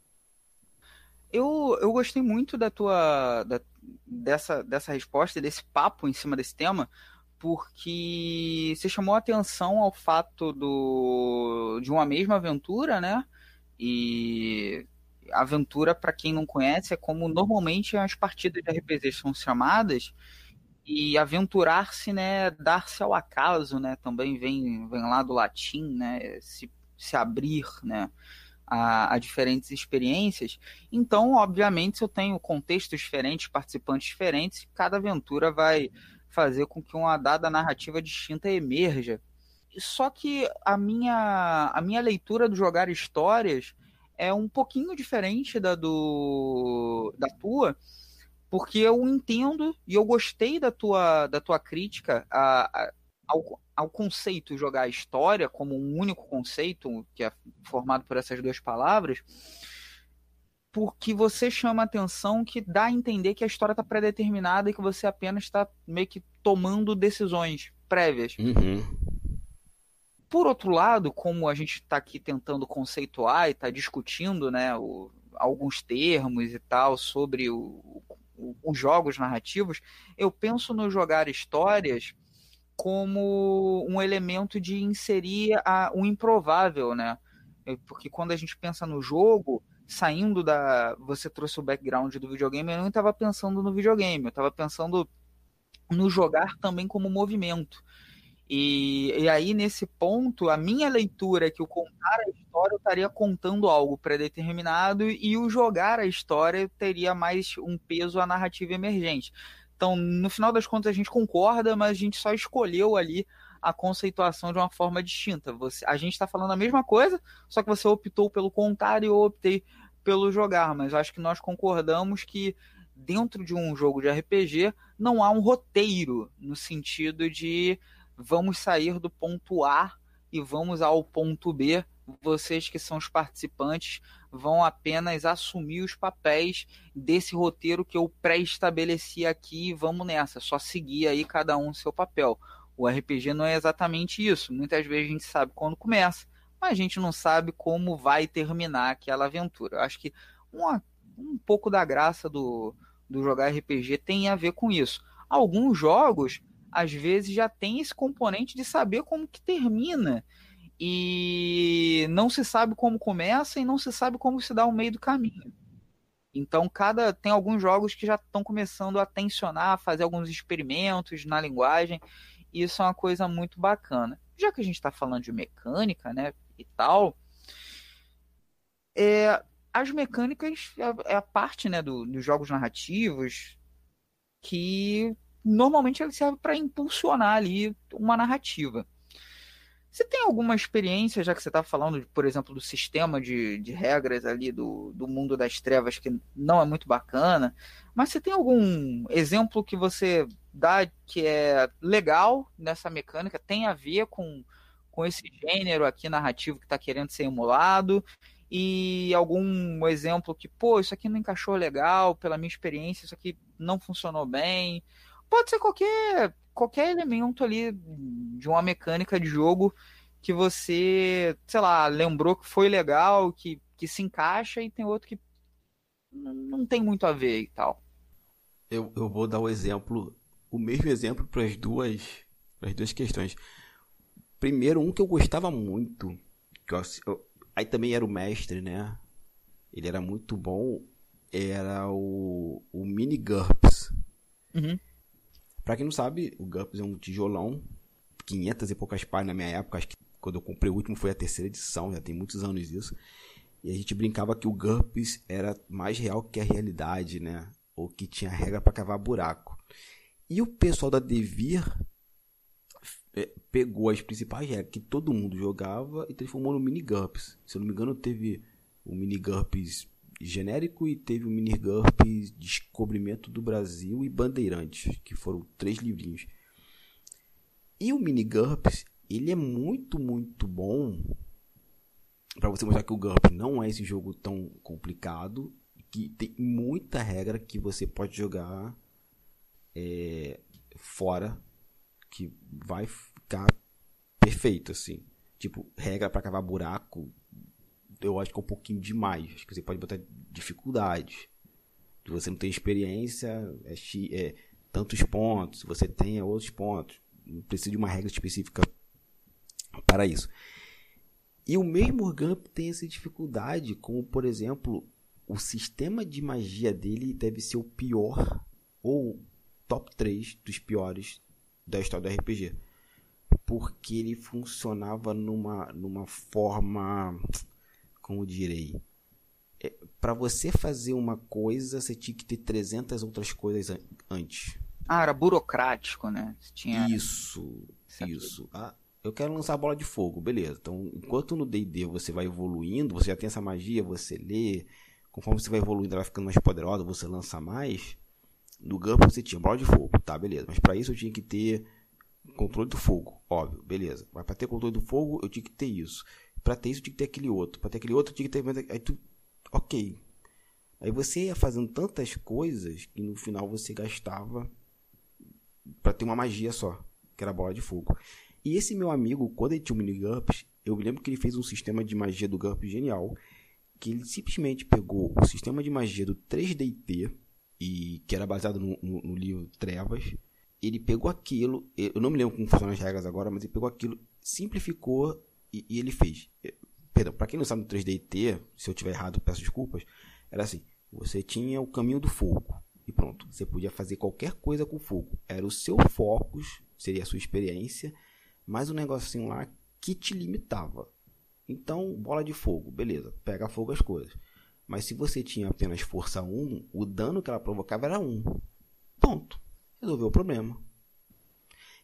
Speaker 2: Eu, eu gostei muito da tua da, dessa, dessa resposta, desse papo em cima desse tema, porque você chamou atenção ao fato do, de uma mesma aventura, né? E aventura, para quem não conhece, é como normalmente as partidas de RPG são chamadas. E aventurar-se, né? Dar-se ao acaso, né? Também vem, vem lá do latim, né? Se, se abrir, né? A, a, diferentes experiências. Então, obviamente, se eu tenho contextos diferentes, participantes diferentes, cada aventura vai fazer com que uma dada narrativa distinta emerja. Só que a minha, a minha leitura do jogar histórias é um pouquinho diferente da do da tua, porque eu entendo e eu gostei da tua, da tua crítica a, a, ao, ao conceito jogar história como um único conceito que é formado por essas duas palavras porque você chama atenção que dá a entender que a história está pré-determinada e que você apenas está meio que tomando decisões prévias.
Speaker 1: Uhum.
Speaker 2: Por outro lado, como a gente está aqui tentando conceituar e está discutindo né, o, alguns termos e tal sobre o, o, os jogos narrativos, eu penso no jogar histórias como um elemento de inserir a, o improvável, né? Porque quando a gente pensa no jogo, saindo da. Você trouxe o background do videogame, eu não estava pensando no videogame, eu estava pensando no jogar também como movimento. E, e aí, nesse ponto, a minha leitura é que o contar a história eu estaria contando algo predeterminado e o jogar a história teria mais um peso à narrativa emergente. Então, no final das contas, a gente concorda, mas a gente só escolheu ali a conceituação de uma forma distinta. Você, a gente está falando a mesma coisa, só que você optou pelo contar e eu optei pelo jogar. Mas acho que nós concordamos que dentro de um jogo de RPG não há um roteiro no sentido de vamos sair do ponto A e vamos ao ponto B. Vocês que são os participantes vão apenas assumir os papéis desse roteiro que eu pré-estabeleci aqui e vamos nessa, só seguir aí cada um seu papel. O RPG não é exatamente isso. Muitas vezes a gente sabe quando começa, mas a gente não sabe como vai terminar aquela aventura. Eu acho que uma, um pouco da graça do, do jogar RPG tem a ver com isso. Alguns jogos, às vezes, já tem esse componente de saber como que termina. E não se sabe como começa e não se sabe como se dá o meio do caminho. Então, cada tem alguns jogos que já estão começando a tensionar, a fazer alguns experimentos na linguagem isso é uma coisa muito bacana. Já que a gente está falando de mecânica, né, e tal, é, as mecânicas é, é a parte, né, do, dos jogos narrativos que normalmente ele serve para impulsionar ali uma narrativa. Você tem alguma experiência, já que você está falando, por exemplo, do sistema de, de regras ali do, do mundo das trevas que não é muito bacana, mas você tem algum exemplo que você dá que é legal nessa mecânica, tem a ver com, com esse gênero aqui narrativo que está querendo ser emulado, e algum exemplo que, pô, isso aqui não encaixou legal, pela minha experiência, isso aqui não funcionou bem. Pode ser qualquer qualquer elemento ali de uma mecânica de jogo que você, sei lá, lembrou que foi legal, que, que se encaixa e tem outro que não tem muito a ver e tal.
Speaker 1: Eu, eu vou dar o exemplo, o mesmo exemplo para as duas, as duas questões. Primeiro, um que eu gostava muito, que eu, eu, aí também era o mestre, né? Ele era muito bom, era o, o Mini GURPS.
Speaker 2: Uhum.
Speaker 1: Pra quem não sabe, o GURPS é um tijolão, 500 e poucas páginas na minha época, acho que quando eu comprei o último foi a terceira edição, já tem muitos anos isso. E a gente brincava que o GURPS era mais real que a realidade, né? Ou que tinha regra para cavar buraco. E o pessoal da Devir é, pegou as principais regras que todo mundo jogava e transformou no mini GURPS. Se eu não me engano, teve o mini GURPS genérico e teve o Mini GURPS Descobrimento do Brasil e Bandeirantes, que foram três livrinhos. E o Mini GURPS, ele é muito, muito bom para você mostrar que o GURP não é esse jogo tão complicado, que tem muita regra que você pode jogar é, fora, que vai ficar perfeito, assim. Tipo, regra para cavar buraco, eu acho que é um pouquinho demais. Acho que você pode botar dificuldade. Se você não tem experiência, é, é tantos pontos. Você tem, é outros pontos. não precisa de uma regra específica para isso. E o mesmo GURP tem essa dificuldade, como por exemplo, o sistema de magia dele deve ser o pior ou top 3 dos piores da história do RPG. Porque ele funcionava numa, numa forma, como direi, é, para você fazer uma coisa, você tinha que ter 300 outras coisas antes.
Speaker 2: Ah, era burocrático, né?
Speaker 1: Tinha... Isso, isso. Ah, eu quero lançar bola de fogo, beleza. Então, enquanto no D&D você vai evoluindo, você já tem essa magia, você lê, conforme você vai evoluindo, ela vai ficando mais poderosa, você lança mais. No GURP você tinha bola de fogo, tá, beleza. Mas para isso eu tinha que ter controle do fogo, óbvio, beleza. Mas para ter controle do fogo, eu tinha que ter isso. Para ter isso, tinha que ter aquele outro. Para ter aquele outro, tinha que ter... Aí tu... Ok. Aí você ia fazendo tantas coisas que no final você gastava para ter uma magia só, que era a bola de fogo. E esse meu amigo, quando ele tinha o mini GURPS, eu me lembro que ele fez um sistema de magia do GURPS genial, que ele simplesmente pegou o sistema de magia do 3DT, e que era baseado no, no, no livro Trevas, ele pegou aquilo, eu não me lembro como funcionam as regras agora, mas ele pegou aquilo, simplificou e, e ele fez. Perdão, para quem não sabe no 3DT, se eu estiver errado, peço desculpas, era assim, você tinha o caminho do fogo, e pronto, você podia fazer qualquer coisa com fogo. Era o seu foco, seria a sua experiência, mais um negocinho lá que te limitava. Então, bola de fogo, beleza, pega fogo as coisas. Mas se você tinha apenas força 1, o dano que ela provocava era 1. Ponto. Resolveu o problema.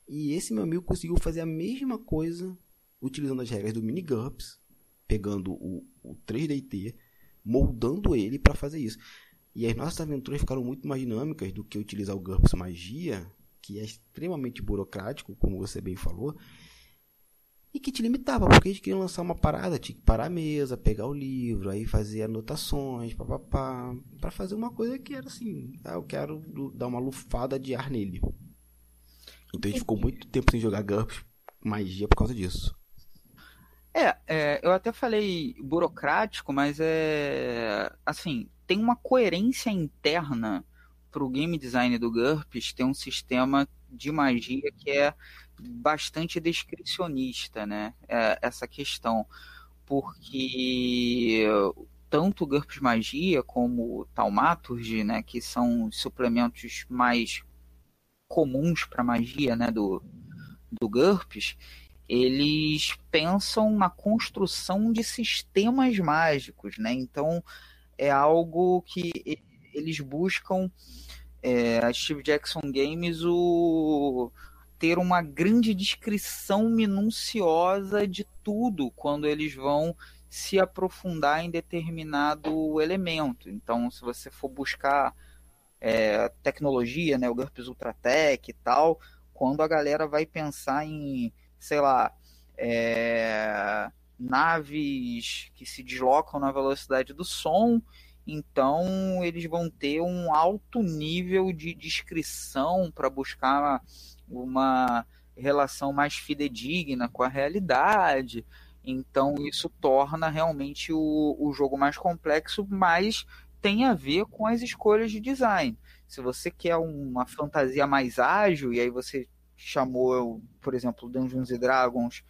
Speaker 1: E esse meu amigo conseguiu fazer a mesma coisa utilizando as regras do mini GURPS, pegando o, o 3DT, moldando ele para fazer isso. E as nossas aventuras ficaram muito mais dinâmicas do que utilizar o GURPS Magia, que é extremamente burocrático, como você bem falou, e que te limitava, porque a gente queria lançar uma parada, tinha que parar a mesa, pegar o livro, aí fazer anotações, papapá, para fazer uma coisa que era assim, ah, eu quero dar uma lufada de ar nele. Então a gente ficou muito tempo sem jogar GURPS magia por causa disso.
Speaker 2: É, é, eu até falei burocrático, mas é assim, tem uma coerência interna para o game design do GURPS ter um sistema de magia que é bastante descricionista, né? É, essa questão. Porque tanto o GURPS Magia como o Taumaturgy, né, que são suplementos mais comuns para magia, né, do, do GURPS, eles pensam na construção de sistemas mágicos, né? Então é algo que eles buscam é, a Steve Jackson Games o ter uma grande descrição minuciosa de tudo quando eles vão se aprofundar em determinado elemento. Então, se você for buscar é, tecnologia, né, o GURPS Ultratech e tal, quando a galera vai pensar em, sei lá, é, naves que se deslocam na velocidade do som, então eles vão ter um alto nível de descrição para buscar uma relação mais fidedigna com a realidade. Então isso torna realmente o, o jogo mais complexo, mas tem a ver com as escolhas de design. Se você quer uma fantasia mais ágil, e aí você chamou, por exemplo, Dungeons Dragons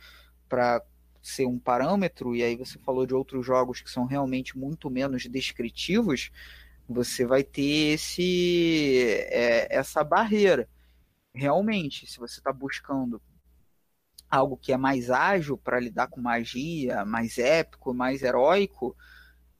Speaker 2: para ser um parâmetro, e aí você falou de outros jogos que são realmente muito menos descritivos, você vai ter esse, é, essa barreira. Realmente, se você está buscando algo que é mais ágil para lidar com magia, mais épico, mais heróico,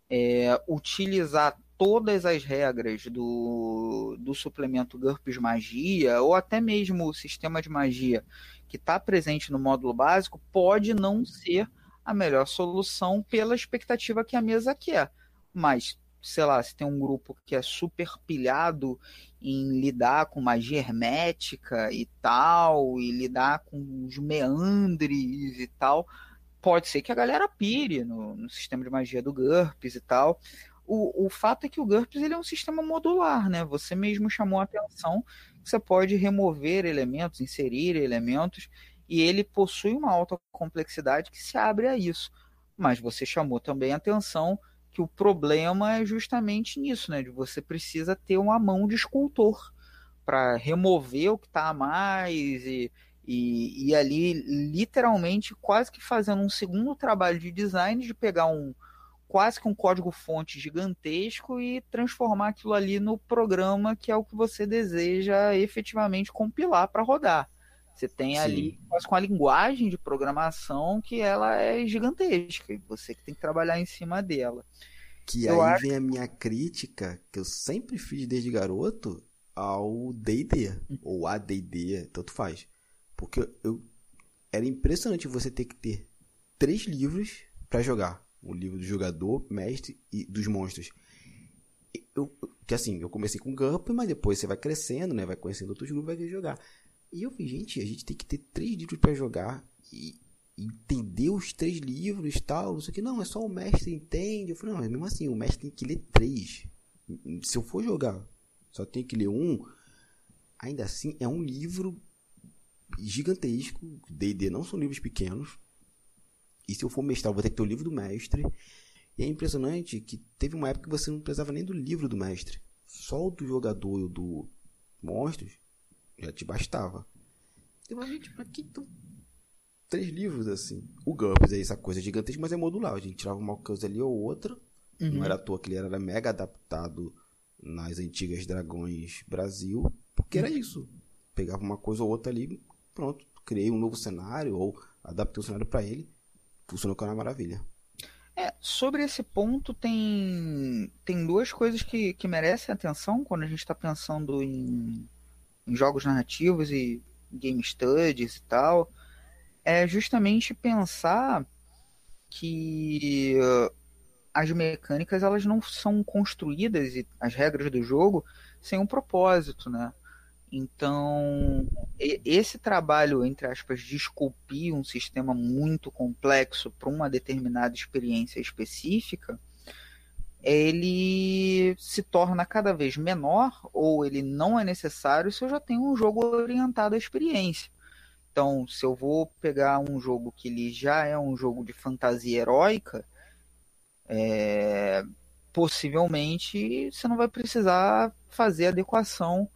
Speaker 2: é, utilizar todas as regras do, do suplemento GURPS Magia, ou até mesmo o sistema de magia que está presente no módulo básico, pode não ser a melhor solução pela expectativa que a mesa quer. Mas sei lá, se tem um grupo que é super pilhado em lidar com magia hermética e tal, e lidar com os meandres e tal, pode ser que a galera pire no, no sistema de magia do GURPS e tal. O, o fato é que o GURPS ele é um sistema modular, né? Você mesmo chamou a atenção que você pode remover elementos, inserir elementos, e ele possui uma alta complexidade que se abre a isso. Mas você chamou também a atenção que o problema é justamente nisso, né? De você precisa ter uma mão de escultor para remover o que está a mais e, E, e ali, literalmente, quase que fazendo um segundo trabalho de design, de pegar um quase que um código-fonte gigantesco e transformar aquilo ali no programa que é o que você deseja efetivamente compilar para rodar. Você tem Sim. ali quase com a linguagem de programação que ela é gigantesca e você que tem que trabalhar em cima dela.
Speaker 1: Que eu aí acho... vem a minha crítica, que eu sempre fiz desde garoto, ao D&D, ou AD&D, tanto faz. Porque eu, era impressionante você ter que ter três livros para jogar. O livro do jogador, mestre e dos monstros. Eu, que assim, eu comecei com GURP, mas depois você vai crescendo, né? Vai conhecendo outros grupos, vai jogar. E eu vi, gente, a gente tem que ter três livros para jogar e, entender os três livros e tal. Não que. Não, é só o mestre entende. Eu falei, não, mas mesmo assim, o mestre tem que ler três. Se eu for jogar, só tem que ler um. Ainda assim, é um livro gigantesco. D&D não são livros pequenos. E se eu for mestrar, eu vou ter que ter o livro do mestre. E é impressionante que teve uma época que você não precisava nem do livro do mestre. Só o do jogador e o do monstros já te bastava. Eu gente, pra que tão três livros assim? O GURPS é essa coisa gigantesca, mas é modular. A gente tirava uma coisa ali ou outra. Uhum. Não era à toa que ele era mega adaptado nas antigas Dragões Brasil, porque era isso. Pegava uma coisa ou outra ali, pronto, criei um novo cenário ou adaptei o cenário para ele. Funcionou com uma maravilha.
Speaker 2: É, sobre esse ponto tem tem duas coisas que, que merecem atenção quando a gente está pensando em, em jogos narrativos e game studies e tal. É justamente pensar que as mecânicas elas não são construídas e as regras do jogo sem um propósito, né? Então, esse trabalho, entre aspas, de esculpir um sistema muito complexo para uma determinada experiência específica, ele se torna cada vez menor ou ele não é necessário se eu já tenho um jogo orientado à experiência. Então, se eu vou pegar um jogo que ele já é um jogo de fantasia heróica, é, possivelmente você não vai precisar fazer adequação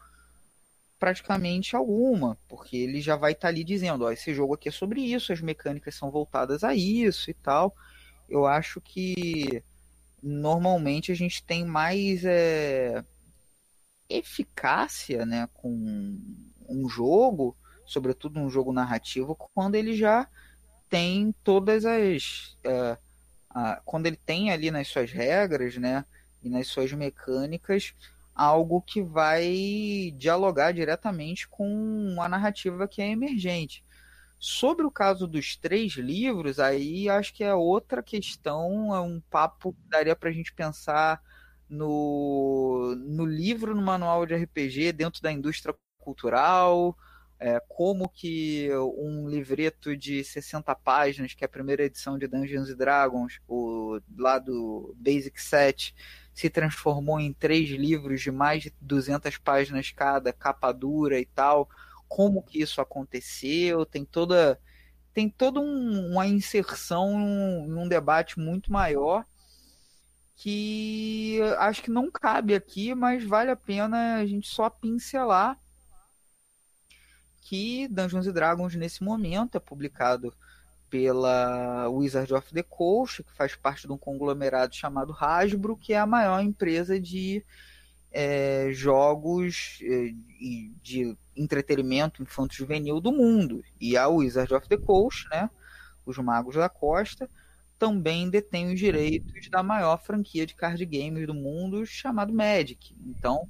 Speaker 2: praticamente alguma, porque ele já vai estar tá ali dizendo, ó, esse jogo aqui é sobre isso, as mecânicas são voltadas a isso e tal. Eu acho que normalmente a gente tem mais é, eficácia né, com um jogo, sobretudo um jogo narrativo, quando ele já tem todas as. É, quando ele tem ali nas suas regras, né, e nas suas mecânicas, algo que vai dialogar diretamente com a narrativa que é emergente. Sobre o caso dos três livros, aí acho que é outra questão, é um papo que daria para a gente pensar no, no livro, no manual de RPG, dentro da indústria cultural, é, como que um livreto de 60 páginas, que é a primeira edição de Dungeons Dragons, o, lá do Basic Set, se transformou em três livros de mais de 200 páginas cada, capa dura e tal. Como que isso aconteceu? Tem toda tem toda um, uma inserção em um debate muito maior que acho que não cabe aqui, mas vale a pena a gente só pincelar que Dungeons Dragons nesse momento é publicado pela Wizard of the Coast, que faz parte de um conglomerado chamado Hasbro, que é a maior empresa de é, jogos é, de entretenimento infanto-juvenil do mundo. E a Wizard of the Coast, né, os Magos da Costa, também detém os direitos da maior franquia de card games do mundo, chamado Magic. Então,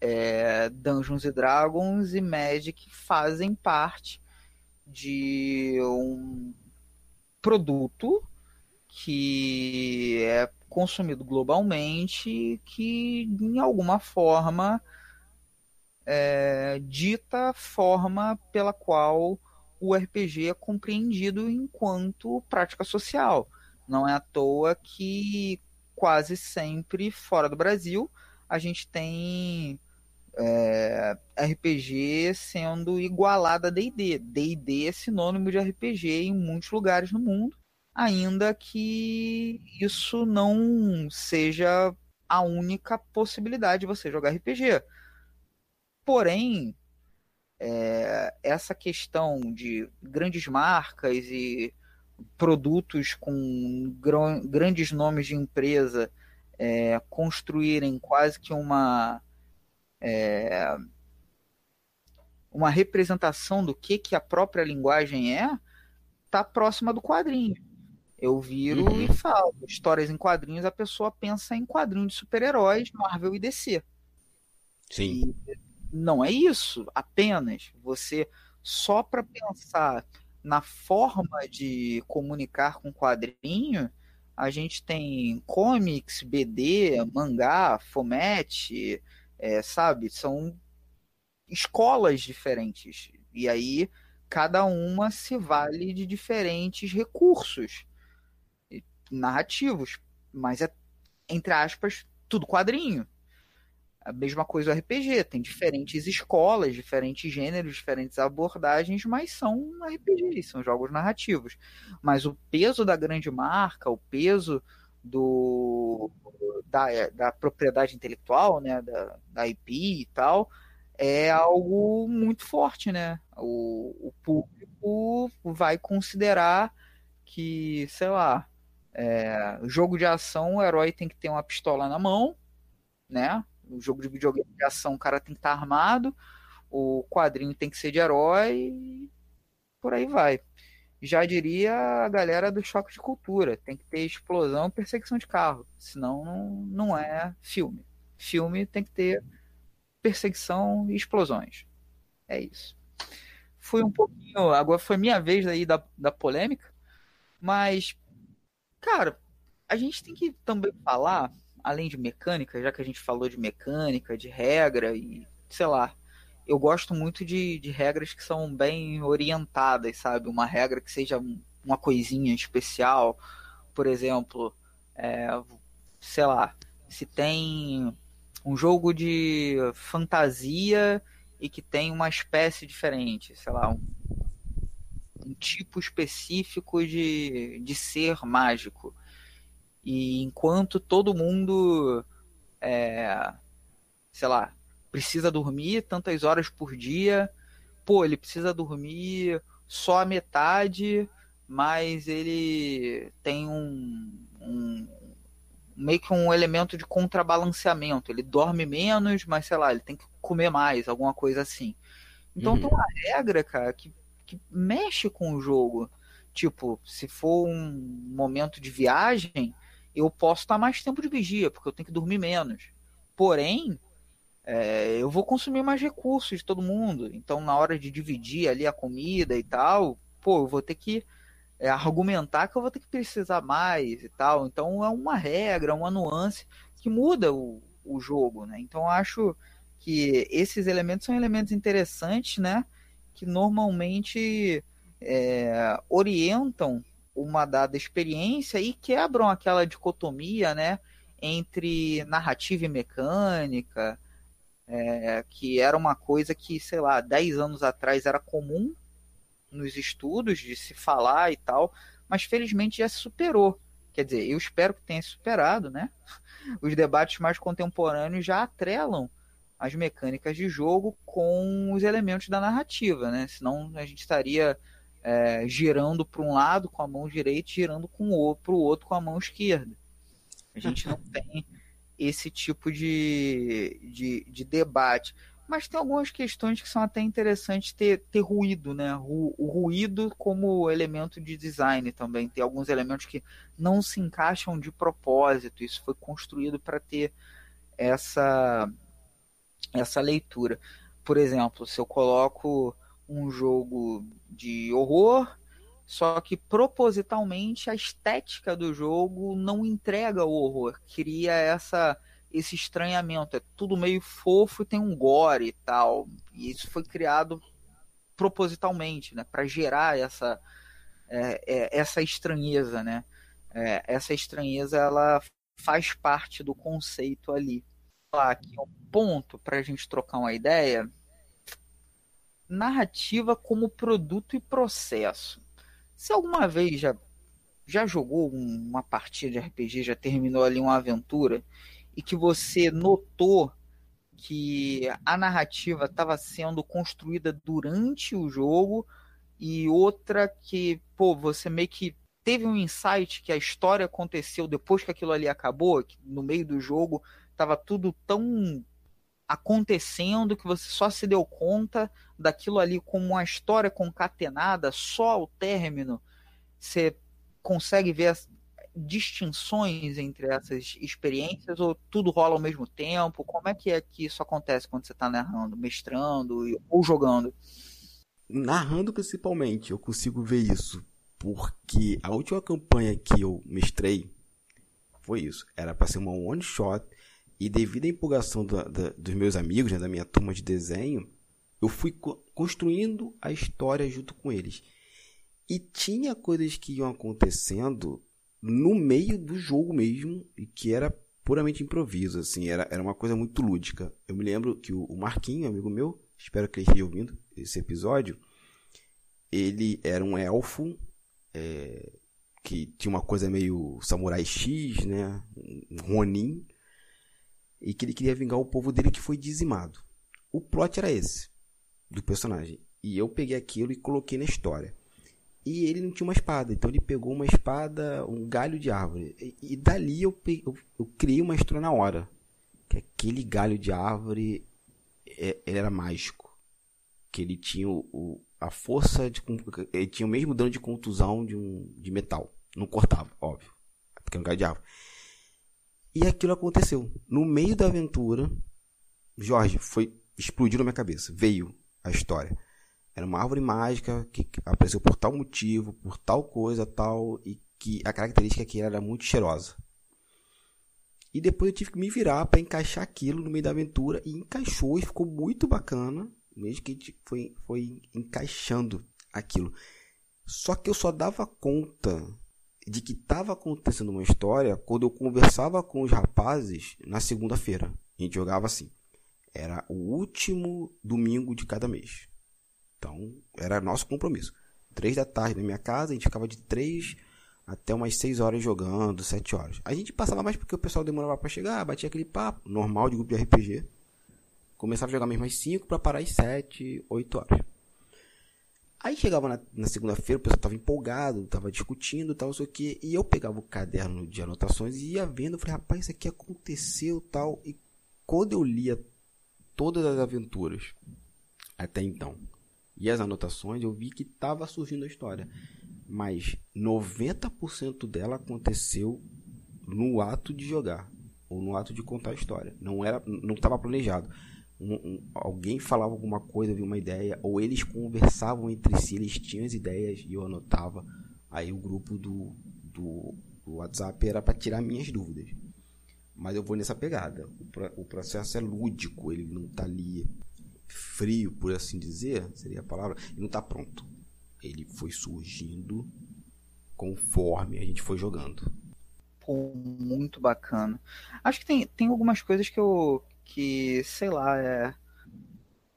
Speaker 2: é, Dungeons and Dragons e Magic fazem parte de um produto que é consumido globalmente que em alguma forma é, dita a forma pela qual o RPG é compreendido enquanto prática social. Não é à toa que quase sempre fora do Brasil a gente tem é, RPG sendo igualada a D&D. D&D é sinônimo de RPG em muitos lugares no mundo, ainda que isso não seja a única possibilidade de você jogar RPG. Porém, é, essa questão de grandes marcas e produtos com gr grandes nomes de empresa é, construírem quase que uma é, uma representação do que, que a própria linguagem é, tá próxima do quadrinho. Eu viro uhum. e falo. Histórias em quadrinhos, a pessoa pensa em quadrinhos de super-heróis, Marvel e DC.
Speaker 1: Sim.
Speaker 2: E não é isso apenas. Você, só para pensar na forma de comunicar com quadrinho, a gente tem comics, BD, mangá, fomete, é, sabe? São escolas diferentes. E aí cada uma se vale de diferentes recursos narrativos, mas é entre aspas tudo quadrinho. A mesma coisa o RPG, tem diferentes escolas, diferentes gêneros, diferentes abordagens, mas são RPGs, são jogos narrativos. Mas o peso da grande marca, o peso do da, da propriedade intelectual, né, da, da IP e tal, é algo muito forte, né? O, o público vai considerar que, sei lá, é, jogo de ação, o herói tem que ter uma pistola na mão, né? O jogo de videogame de ação, o cara tem que estar armado, o quadrinho tem que ser de herói, e por aí vai. Já diria a galera do choque de cultura, tem que ter explosão perseguição de carro, senão não, não é filme. Filme tem que ter perseguição e explosões. É isso. Fui um pouquinho. Agora foi minha vez aí da, da polêmica. Mas, cara, a gente tem que também falar, além de mecânica, já que a gente falou de mecânica, de regra e sei lá. Eu gosto muito de, de regras que são bem orientadas, sabe? Uma regra que seja uma coisinha especial. Por exemplo, é, sei lá, se tem um jogo de fantasia e que tem uma espécie diferente, sei lá, um, um tipo específico de, de ser mágico. E enquanto todo mundo, é, sei lá, precisa dormir tantas horas por dia, pô, ele precisa dormir só a metade, mas ele tem um, um meio que um elemento de contrabalanceamento. Ele dorme menos, mas sei lá, ele tem que comer mais, alguma coisa assim. Então uhum. tem uma regra, cara, que, que mexe com o jogo. Tipo, se for um momento de viagem, eu posso estar mais tempo de vigia, porque eu tenho que dormir menos. Porém, é, eu vou consumir mais recursos de todo mundo. Então, na hora de dividir ali a comida e tal, pô, eu vou ter que é, argumentar que eu vou ter que precisar mais e tal. Então é uma regra, uma nuance que muda o, o jogo, né? Então acho que esses elementos são elementos interessantes, né? Que normalmente é, orientam uma dada experiência e quebram aquela dicotomia, né? Entre narrativa e mecânica, é, que era uma coisa que, sei lá, 10 anos atrás era comum nos estudos de se falar e tal, mas felizmente já se superou. Quer dizer, eu espero que tenha se superado, né? Os debates mais contemporâneos já atrelam as mecânicas de jogo com os elementos da narrativa, né? Senão a gente estaria é, girando para um lado com a mão direita e girando para o outro com a mão esquerda. A gente não tem esse tipo de, de, de debate mas tem algumas questões que são até interessantes ter, ter ruído, né? O, o, ruído como elemento de design também. Tem alguns elementos que não se encaixam de propósito. Isso foi construído para ter essa, essa leitura. Por exemplo, se eu coloco um jogo de horror, só que propositalmente a estética do jogo não entrega o horror, cria essa esse estranhamento. É tudo meio fofo e tem um gore e tal. E isso foi criado propositalmente, né? Para gerar essa, é, é, essa estranheza, né? É, essa estranheza, ela faz parte do conceito ali. Aqui um ponto para a gente trocar uma ideia. Narrativa como produto e processo. Se alguma vez já, já jogou uma partida de RPG, já terminou ali uma aventura e que você notou que a narrativa estava sendo construída durante o jogo e outra que, pô, você meio que teve um insight que a história aconteceu depois que aquilo ali acabou, que no meio do jogo estava tudo tão acontecendo que você só se deu conta daquilo ali como uma história concatenada só ao término. Você consegue ver as distinções entre essas experiências ou tudo rola ao mesmo tempo? Como é que é que isso acontece quando você está narrando, mestrando ou jogando?
Speaker 1: Narrando principalmente, eu consigo ver isso porque a última campanha que eu mestrei foi isso. Era para ser uma one shot. E devido à empolgação da, da, dos meus amigos, né, da minha turma de desenho, eu fui co construindo a história junto com eles. E tinha coisas que iam acontecendo no meio do jogo mesmo, e que era puramente improviso, assim, era, era uma coisa muito lúdica. Eu me lembro que o, o Marquinho, amigo meu, espero que ele esteja ouvindo esse episódio, ele era um elfo é, que tinha uma coisa meio Samurai X, né? Um Ronin. E que ele queria vingar o povo dele que foi dizimado. O plot era esse, do personagem. E eu peguei aquilo e coloquei na história. E ele não tinha uma espada, então ele pegou uma espada, um galho de árvore. E, e dali eu, peguei, eu, eu, criei uma história na hora. Que aquele galho de árvore é, ele era mágico. Que ele tinha o, o a força de. Ele tinha o mesmo dano de contusão de, um, de metal. Não cortava, óbvio. Porque não árvore. E aquilo aconteceu. No meio da aventura, Jorge, foi. Explodiu na minha cabeça. Veio a história. Era uma árvore mágica que apareceu por tal motivo, por tal coisa, tal. E que a característica é que era muito cheirosa. E depois eu tive que me virar para encaixar aquilo no meio da aventura. E encaixou e ficou muito bacana mesmo que a gente foi, foi encaixando aquilo. Só que eu só dava conta de que estava acontecendo uma história quando eu conversava com os rapazes na segunda-feira. A gente jogava assim. Era o último domingo de cada mês. Então, era nosso compromisso. Três da tarde na minha casa, a gente ficava de três até umas seis horas jogando, sete horas. A gente passava mais porque o pessoal demorava para chegar, batia aquele papo normal de grupo de RPG. Começava a jogar mesmo às 5 para parar às 7, 8 horas. Aí chegava na, na segunda-feira, o pessoal tava empolgado, tava discutindo tal, sei o que, e eu pegava o caderno de anotações e ia vendo, eu falei, rapaz, isso aqui aconteceu tal. E quando eu lia todas as aventuras até então e as anotações, eu vi que tava surgindo a história. Mas 90% dela aconteceu no ato de jogar ou no ato de contar a história. Não era, não estava planejado um, um, alguém falava alguma coisa, havia uma ideia, ou eles conversavam entre si, eles tinham as ideias e eu anotava. Aí o grupo do, do, do WhatsApp era para tirar minhas dúvidas. Mas eu vou nessa pegada. O, o processo é lúdico, ele não está ali frio, por assim dizer, seria a palavra, ele não está pronto. Ele foi surgindo conforme a gente foi jogando.
Speaker 2: Pô, muito bacana. Acho que tem, tem algumas coisas que eu, que, sei lá, é,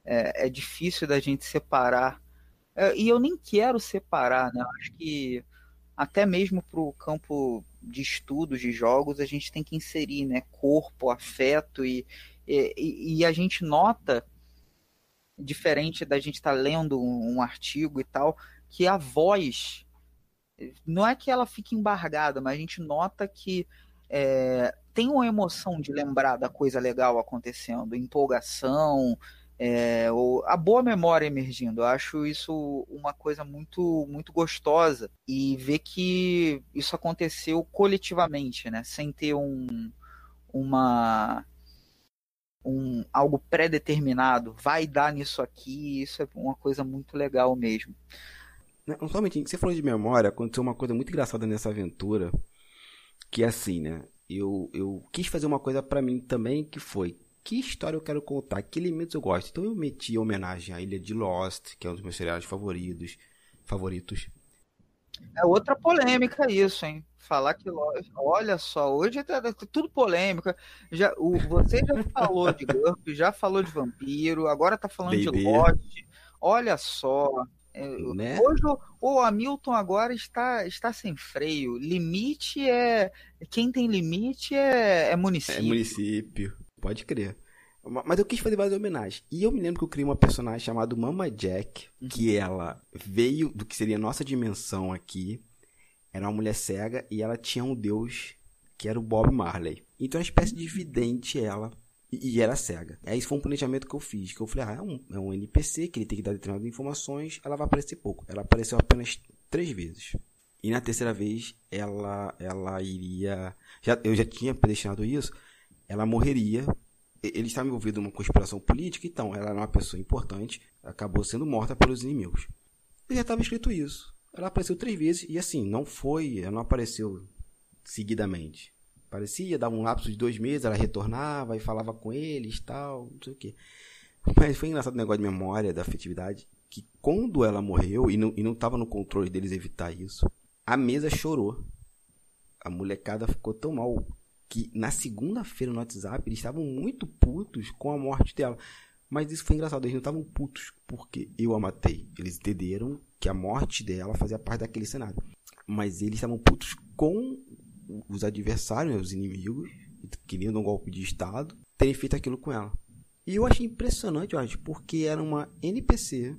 Speaker 2: é, é difícil da gente separar. É, e eu nem quero separar, né? Acho que até mesmo para o campo de estudos de jogos a gente tem que inserir, né? Corpo, afeto e, e, e a gente nota diferente da gente estar tá lendo um, um, artigo e tal, que a voz não é que ela fique embargada, mas a gente nota que é, tem uma emoção de lembrar da coisa legal acontecendo, empolgação, é, ou a boa memória emergindo. Eu acho isso uma coisa muito, muito gostosa e ver que isso aconteceu coletivamente, né? Sem ter um, uma um, algo pré-determinado, vai dar nisso aqui, isso é uma coisa muito legal mesmo.
Speaker 1: Não, somente, você falou de memória, aconteceu uma coisa muito engraçada nessa aventura, que é assim, né? Eu, eu quis fazer uma coisa para mim também, que foi que história eu quero contar, que elementos eu gosto. Então eu meti homenagem à Ilha de Lost, que é um dos meus seriados favoritos. favoritos.
Speaker 2: É outra polêmica isso, hein? Falar que Lost, olha só, hoje é tudo polêmica. Já, o, você já falou de GURP, já falou de vampiro, agora tá falando Baby. de Lost. Olha só, né? Hoje o, Hamilton agora está, está sem freio. Limite é. Quem tem limite é, é município.
Speaker 1: É município, pode crer. Mas eu quis fazer várias homenagens. E eu me lembro que eu criei uma personagem chamada Mama Jack, uhum. que ela veio do que seria nossa dimensão aqui. Era uma mulher cega e ela tinha um deus que era o Bob Marley. Então, é uma espécie de vidente ela. E, e era cega. Aí, foi um planejamento que eu fiz. Que eu falei, ah, é um, é um NPC que ele tem que dar determinadas informações. Ela vai aparecer pouco. Ela apareceu apenas três vezes. E na terceira vez, ela, ela iria. Já, eu já tinha predestinado isso. Ela morreria ele estava envolvido numa conspiração política, então ela era uma pessoa importante, acabou sendo morta pelos inimigos. E já estava escrito isso. Ela apareceu três vezes e assim, não foi, ela não apareceu seguidamente. Parecia, dava um lapso de dois meses, ela retornava e falava com eles tal, não sei o quê. Mas foi engraçado o negócio de memória, da afetividade, que quando ela morreu, e não, e não no controle deles evitar isso, a mesa chorou. A molecada ficou tão mal que na segunda-feira no WhatsApp eles estavam muito putos com a morte dela. Mas isso foi engraçado, eles não estavam putos porque eu a matei. Eles entenderam que a morte dela fazia parte daquele cenário. Mas eles estavam putos com os adversários, os inimigos, querendo um golpe de Estado, terem feito aquilo com ela. E eu achei impressionante, acho, porque era uma NPC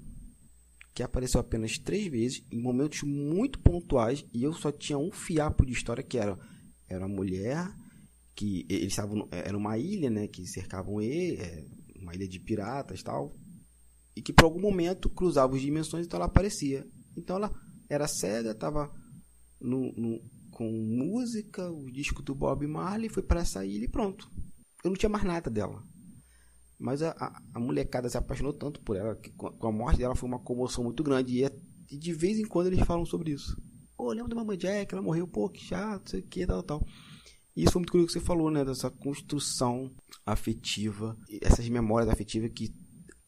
Speaker 1: que apareceu apenas três vezes, em momentos muito pontuais, e eu só tinha um fiapo de história que era, era uma mulher que eles estavam era uma ilha, né, que cercavam ele, é, uma ilha de piratas, tal, e que por algum momento cruzava as dimensões, então ela aparecia. Então ela era cega, estava no, no, com música, o disco do Bob Marley, foi para essa ilha e pronto. Eu não tinha mais nada dela. Mas a, a, a molecada se apaixonou tanto por ela que com a morte dela foi uma comoção muito grande. E, é, e de vez em quando eles falam sobre isso. Pô, lembra da Mamãe Jack? Ela morreu, pô, que chato, sei o que, tal, tal. E isso foi muito curioso que você falou, né? Dessa construção afetiva, essas memórias afetivas que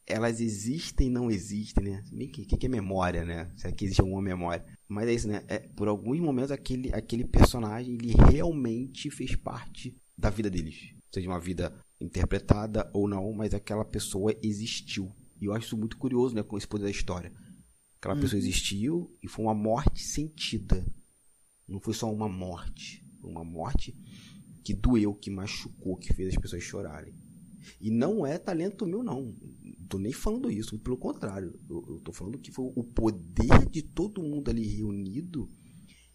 Speaker 1: elas existem e não existem, né? O que, que é memória, né? Se aqui existe alguma memória. Mas é isso, né? É, por alguns momentos aquele, aquele personagem ele realmente fez parte da vida deles. Seja uma vida interpretada ou não, mas aquela pessoa existiu. E eu acho isso muito curioso, né? Com esse poder da história. Aquela hum. pessoa existiu e foi uma morte sentida. Não foi só uma morte uma morte que doeu, que machucou, que fez as pessoas chorarem. E não é talento meu, não. Tô nem falando isso, pelo contrário. Eu, tô falando que foi o poder de todo mundo ali reunido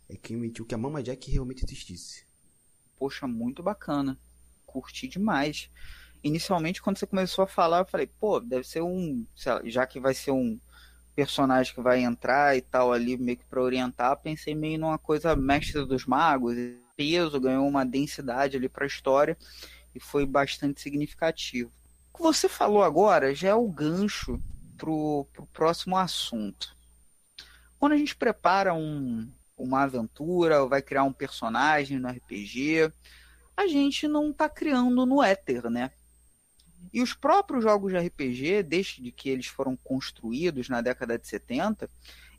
Speaker 1: é que permitiu que a Mama Jack realmente existisse.
Speaker 2: Poxa, muito bacana. Curti demais. Inicialmente, quando você começou a falar, eu falei, pô, deve ser um. Lá, já que vai ser um personagem que vai entrar e tal ali, meio que pra orientar, pensei meio numa coisa mestre dos magos peso, ganhou uma densidade ali para a história e foi bastante significativo. O que você falou agora já é o gancho para o próximo assunto. Quando a gente prepara um, uma aventura ou vai criar um personagem no RPG, a gente não está criando no éter, né? E os próprios jogos de RPG, desde que eles foram construídos na década de 70,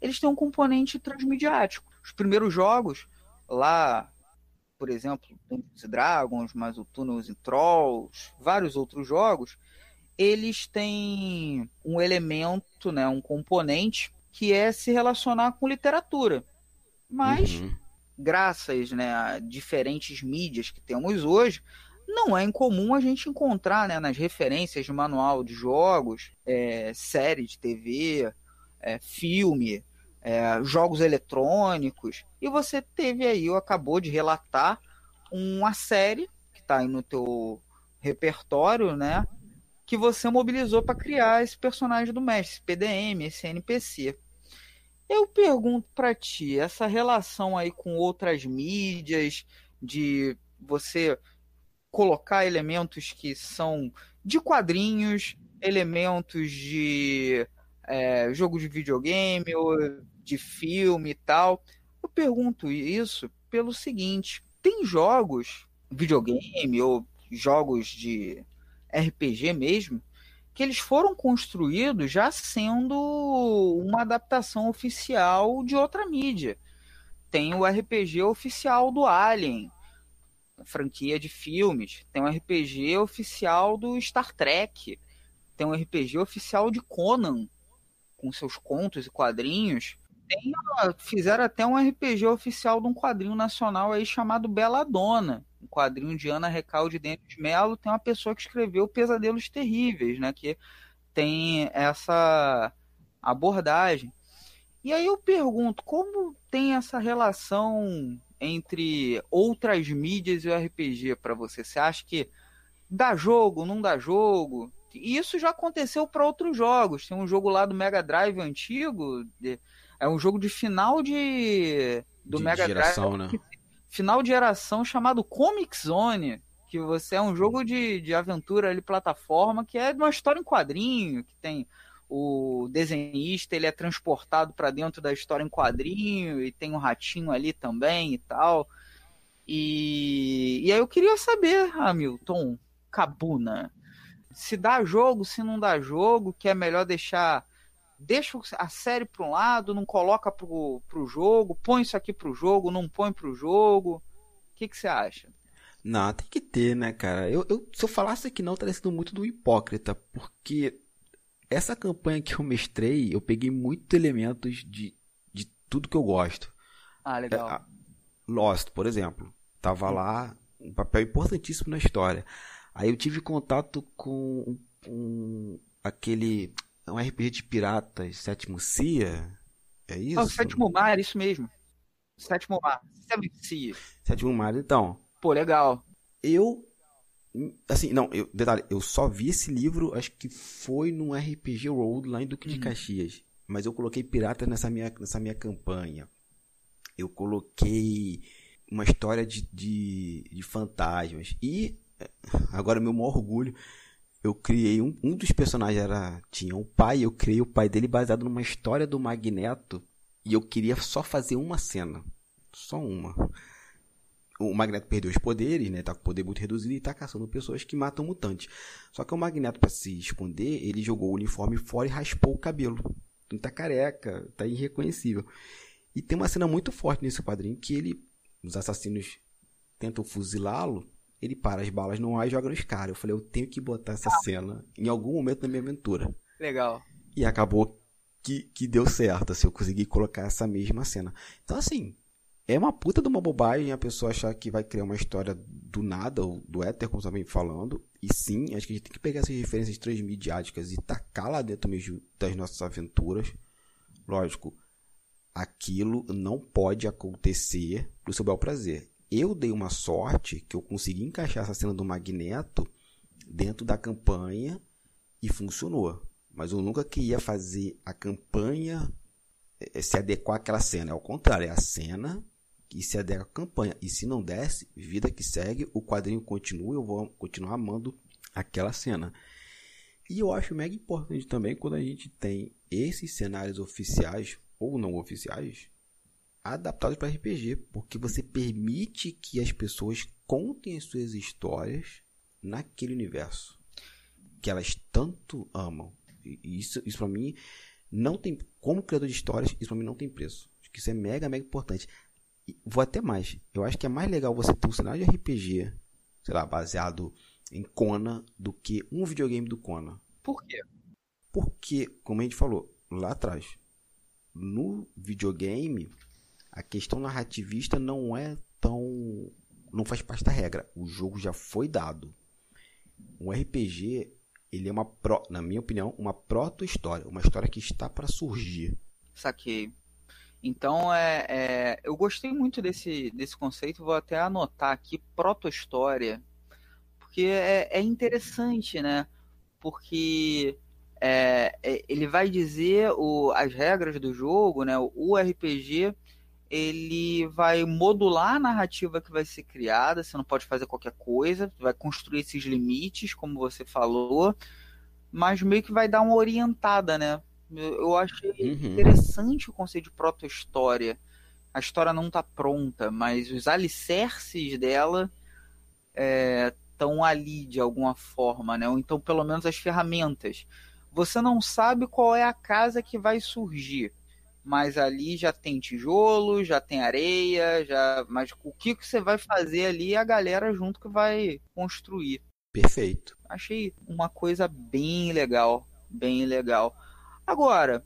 Speaker 2: eles têm um componente transmediático. Os primeiros jogos, lá por exemplo, Dungeons Dragons, mas o Tunnels and Trolls, vários outros jogos, eles têm um elemento, né, um componente que é se relacionar com literatura. Mas, uhum. graças né, a diferentes mídias que temos hoje, não é incomum a gente encontrar né, nas referências de manual de jogos, é, série de TV, é, filme, é, jogos eletrônicos, e você teve aí, ou acabou de relatar, uma série que está aí no teu repertório, né? Que você mobilizou para criar esse personagem do mestre, esse PDM, esse NPC. Eu pergunto para ti, essa relação aí com outras mídias, de você colocar elementos que são de quadrinhos, elementos de é, jogo de videogame ou de filme e tal. Eu pergunto isso pelo seguinte: tem jogos, videogame ou jogos de RPG mesmo, que eles foram construídos já sendo uma adaptação oficial de outra mídia. Tem o RPG oficial do Alien, franquia de filmes. Tem o RPG oficial do Star Trek. Tem o RPG oficial de Conan, com seus contos e quadrinhos tem, fizeram até um RPG oficial de um quadrinho nacional aí chamado Bela Dona. um quadrinho de Ana Recalde dentro de Melo, tem uma pessoa que escreveu Pesadelos Terríveis, né? Que tem essa abordagem. E aí eu pergunto, como tem essa relação entre outras mídias e o RPG para você? Você acha que dá jogo, não dá jogo? E isso já aconteceu para outros jogos. Tem um jogo lá do Mega Drive antigo, é um jogo de final de do
Speaker 1: de
Speaker 2: Mega
Speaker 1: geração,
Speaker 2: Drive,
Speaker 1: né?
Speaker 2: final de geração chamado Comic Zone, que você é um jogo de, de aventura ali plataforma que é de uma história em quadrinho, que tem o desenhista ele é transportado para dentro da história em quadrinho e tem um ratinho ali também e tal. E, e aí eu queria saber, Hamilton, Cabuna, se dá jogo, se não dá jogo, que é melhor deixar deixa a série para um lado, não coloca pro, pro jogo, põe isso aqui pro jogo, não põe pro jogo. O que, que você acha?
Speaker 1: Não, tem que ter, né, cara? Eu, eu, se eu falasse que não, estaria sendo muito do hipócrita, porque essa campanha que eu mestrei, eu peguei muitos elementos de, de tudo que eu gosto.
Speaker 2: Ah, legal.
Speaker 1: É, Lost, por exemplo, tava lá um papel importantíssimo na história. Aí eu tive contato com um, um aquele um RPG de piratas, Sétimo Cia. É isso?
Speaker 2: Ah, o Sétimo Mar, isso mesmo. Sétimo Mar. Seven Sea.
Speaker 1: Sétimo Mar, então.
Speaker 2: Pô, legal.
Speaker 1: Eu Assim, não, eu, detalhe, eu só vi esse livro, acho que foi num RPG Road lá em Duque de Caxias. Mas eu coloquei piratas nessa minha, nessa minha campanha. Eu coloquei uma história de, de, de fantasmas. E, agora, meu maior orgulho, eu criei um, um dos personagens era tinha um pai, eu criei o pai dele baseado numa história do Magneto e eu queria só fazer uma cena, só uma o Magneto perdeu os poderes, né? Tá com poder muito reduzido e tá caçando pessoas que matam mutantes. Só que o Magneto, para se esconder, ele jogou o uniforme fora e raspou o cabelo. Então tá careca, tá irreconhecível. E tem uma cena muito forte nesse quadrinho que ele, os assassinos tentam fuzilá-lo, ele para as balas no ar e joga nos caras. Eu falei, eu tenho que botar essa cena em algum momento da minha aventura.
Speaker 2: Legal.
Speaker 1: E acabou que, que deu certo, assim, eu consegui colocar essa mesma cena. Então, assim, é uma puta de uma bobagem a pessoa achar que vai criar uma história do nada, ou do éter, como também falando. E sim, acho que a gente tem que pegar essas referências transmediáticas e tacar lá dentro mesmo das nossas aventuras. Lógico, aquilo não pode acontecer pro seu bel prazer. Eu dei uma sorte que eu consegui encaixar essa cena do Magneto dentro da campanha e funcionou. Mas eu nunca queria fazer a campanha eh, se adequar àquela cena. É o contrário, é a cena que se adequa à campanha. E se não desce, vida que segue, o quadrinho continua, eu vou continuar amando aquela cena. E eu acho mega importante também quando a gente tem esses cenários oficiais ou não oficiais adaptados para RPG, porque você permite que as pessoas contem as suas histórias naquele universo que elas tanto amam. E isso, isso para mim não tem como criador de histórias, isso para mim não tem preço. Acho que isso é mega mega importante. E vou até mais. Eu acho que é mais legal você ter um cenário de RPG, sei lá, baseado em Conan do que um videogame do Conan.
Speaker 2: Por quê?
Speaker 1: Porque, como a gente falou lá atrás, no videogame a questão narrativista não é tão. não faz parte da regra. O jogo já foi dado. Um RPG, ele é uma, pro, na minha opinião, uma proto-história. Uma história que está para surgir.
Speaker 2: Saquei. Então, é, é, eu gostei muito desse, desse conceito, vou até anotar aqui, proto-história, porque é, é, interessante, né? Porque é, é, ele vai dizer o, as regras do jogo, né? O RPG, ele vai modular a narrativa que vai ser criada, você não pode fazer qualquer coisa, vai construir esses limites, como você falou, mas meio que vai dar uma orientada, né? Eu achei uhum. interessante o conceito de proto-história. A história não está pronta, mas os alicerces dela estão é, ali de alguma forma, né? Ou então pelo menos as ferramentas. Você não sabe qual é a casa que vai surgir, mas ali já tem tijolo, já tem areia, já. Mas o que, que você vai fazer ali a galera junto que vai construir.
Speaker 1: Perfeito.
Speaker 2: Achei uma coisa bem legal, bem legal. Agora,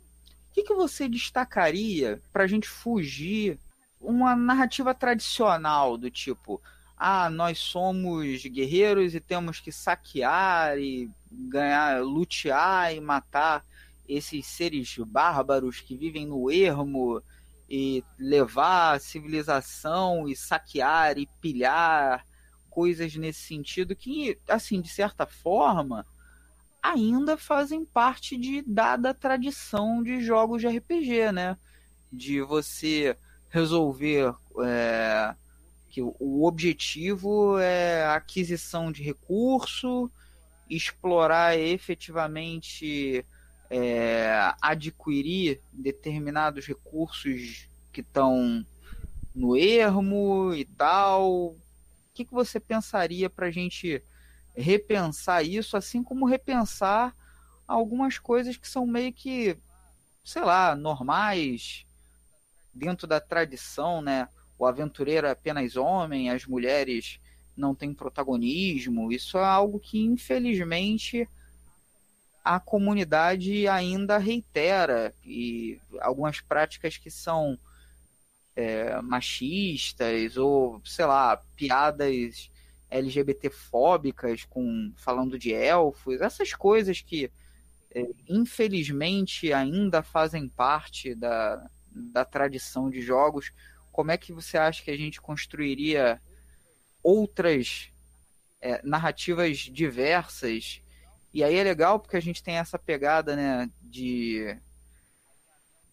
Speaker 2: o que, que você destacaria para a gente fugir uma narrativa tradicional do tipo ah, nós somos guerreiros e temos que saquear e ganhar, lutear e matar esses seres bárbaros que vivem no ermo e levar a civilização e saquear e pilhar coisas nesse sentido que, assim, de certa forma, ainda fazem parte de dada tradição de jogos de RPG, né? De você resolver é, que o objetivo é a aquisição de recurso, explorar efetivamente é, adquirir determinados recursos que estão no ermo e tal. O que, que você pensaria para a gente repensar isso, assim como repensar algumas coisas que são meio que, sei lá, normais dentro da tradição, né? O aventureiro é apenas homem, as mulheres não têm protagonismo. Isso é algo que, infelizmente, a comunidade ainda reitera e algumas práticas que são é, machistas ou sei lá piadas LGBTfóbicas com falando de elfos essas coisas que é, infelizmente ainda fazem parte da, da tradição de jogos como é que você acha que a gente construiria outras é, narrativas diversas e aí é legal porque a gente tem essa pegada, né, de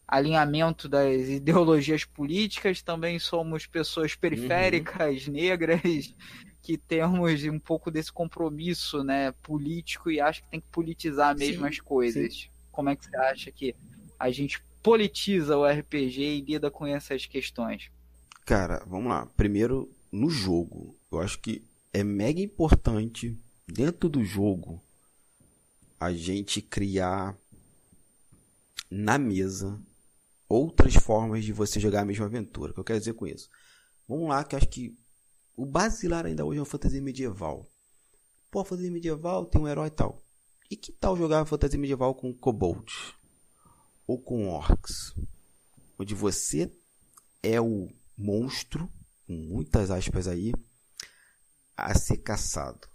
Speaker 2: alinhamento das ideologias políticas, também somos pessoas periféricas, uhum. negras, que temos um pouco desse compromisso, né, político e acho que tem que politizar mesmo sim, as coisas. Sim. Como é que você acha que a gente politiza o RPG e lida com essas questões?
Speaker 1: Cara, vamos lá. Primeiro, no jogo, eu acho que é mega importante dentro do jogo a gente criar na mesa outras formas de você jogar a mesma aventura. O que eu quero dizer com isso? Vamos lá, que acho que o basilar ainda hoje é uma fantasia medieval. Pô, a fantasia medieval tem um herói e tal. E que tal jogar a fantasia medieval com kobolds? Ou com orcs? Onde você é o monstro, com muitas aspas aí, a ser caçado.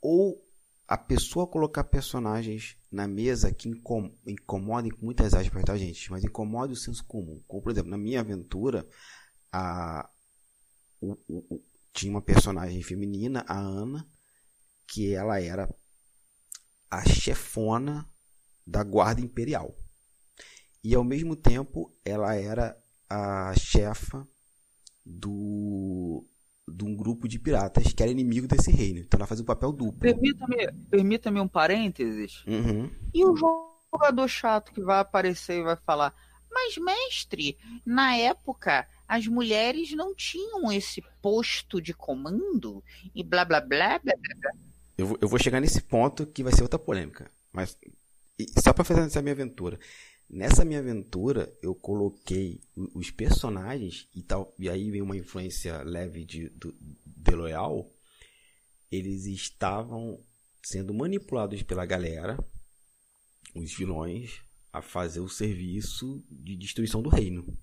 Speaker 1: Ou a pessoa colocar personagens na mesa que incom incomodem com muitas aspas, tá, gente? Mas incomodem o senso comum. Como, por exemplo, na minha aventura, a, o, o, tinha uma personagem feminina, a Ana, que ela era a chefona da guarda imperial. E ao mesmo tempo, ela era a chefa do de um grupo de piratas que era inimigo desse reino. Então ela fazia o papel duplo.
Speaker 2: Permita-me permita um parênteses.
Speaker 1: Uhum.
Speaker 2: E o jogador chato que vai aparecer e vai falar: Mas, mestre, na época as mulheres não tinham esse posto de comando e blá blá blá blá blá.
Speaker 1: Eu, eu vou chegar nesse ponto que vai ser outra polêmica. Mas só para fazer essa minha aventura. Nessa minha aventura, eu coloquei os personagens e tal, e aí vem uma influência leve de, do, de Loyal. Eles estavam sendo manipulados pela galera, os vilões, a fazer o serviço de destruição do reino.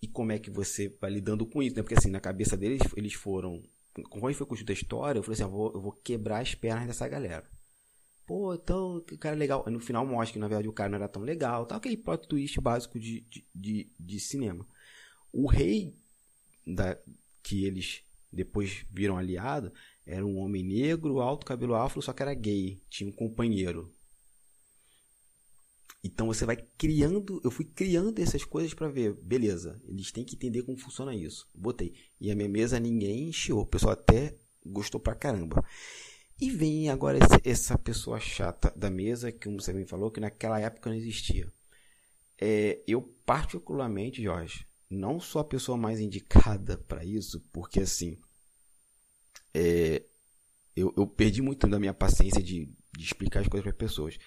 Speaker 1: E como é que você vai lidando com isso, né? Porque assim, na cabeça deles, eles foram. Conforme foi construída a história, eu falei assim: eu vou, eu vou quebrar as pernas dessa galera. Pô, então, que cara legal. No final mostra que na verdade o cara não era tão legal. Tá aquele plot twist básico de, de, de, de cinema. O rei da, que eles depois viram aliado era um homem negro, alto, cabelo afro, só que era gay. Tinha um companheiro. Então você vai criando, eu fui criando essas coisas para ver, beleza, eles têm que entender como funciona isso. Botei. E a minha mesa ninguém encheu, o pessoal até gostou pra caramba. E vem agora esse, essa pessoa chata da mesa, que você me falou, que naquela época não existia. É, eu, particularmente, Jorge, não sou a pessoa mais indicada para isso, porque assim, é, eu, eu, perdi muito da minha paciência de, de explicar as coisas para as pessoas.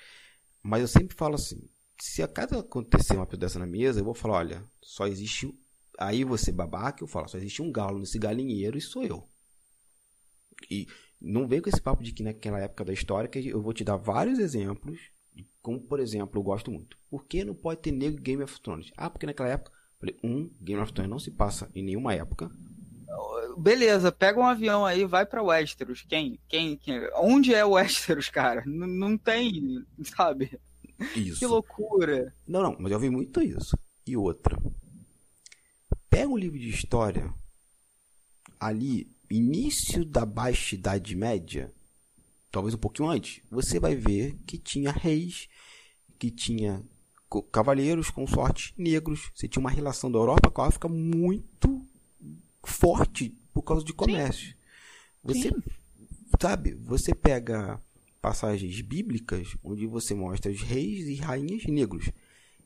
Speaker 1: Mas eu sempre falo assim: se a cada acontecer uma coisa dessa na mesa, eu vou falar: olha, só existe. Aí você babaca, eu falo: só existe um galo nesse galinheiro e sou eu. E não vem com esse papo de que naquela época da história que eu vou te dar vários exemplos, como por exemplo, eu gosto muito. Por que não pode ter negro Game of Thrones? Ah, porque naquela época, falei, um, Game of Thrones não se passa em nenhuma época.
Speaker 2: beleza, pega um avião aí, vai para Westeros. Quem? Quem? quem? Onde é o Westeros, cara? N não tem, sabe?
Speaker 1: Isso.
Speaker 2: Que loucura.
Speaker 1: Não, não, mas eu vi muito isso. E outra. Pega um livro de história ali, início da Baixa Idade Média, talvez um pouquinho antes, você vai ver que tinha reis, que tinha cavaleiros, consortes negros. Você tinha uma relação da Europa com a África muito forte por causa de comércio. Sim. Você, Sim. sabe, você pega passagens bíblicas onde você mostra os reis e rainhas negros.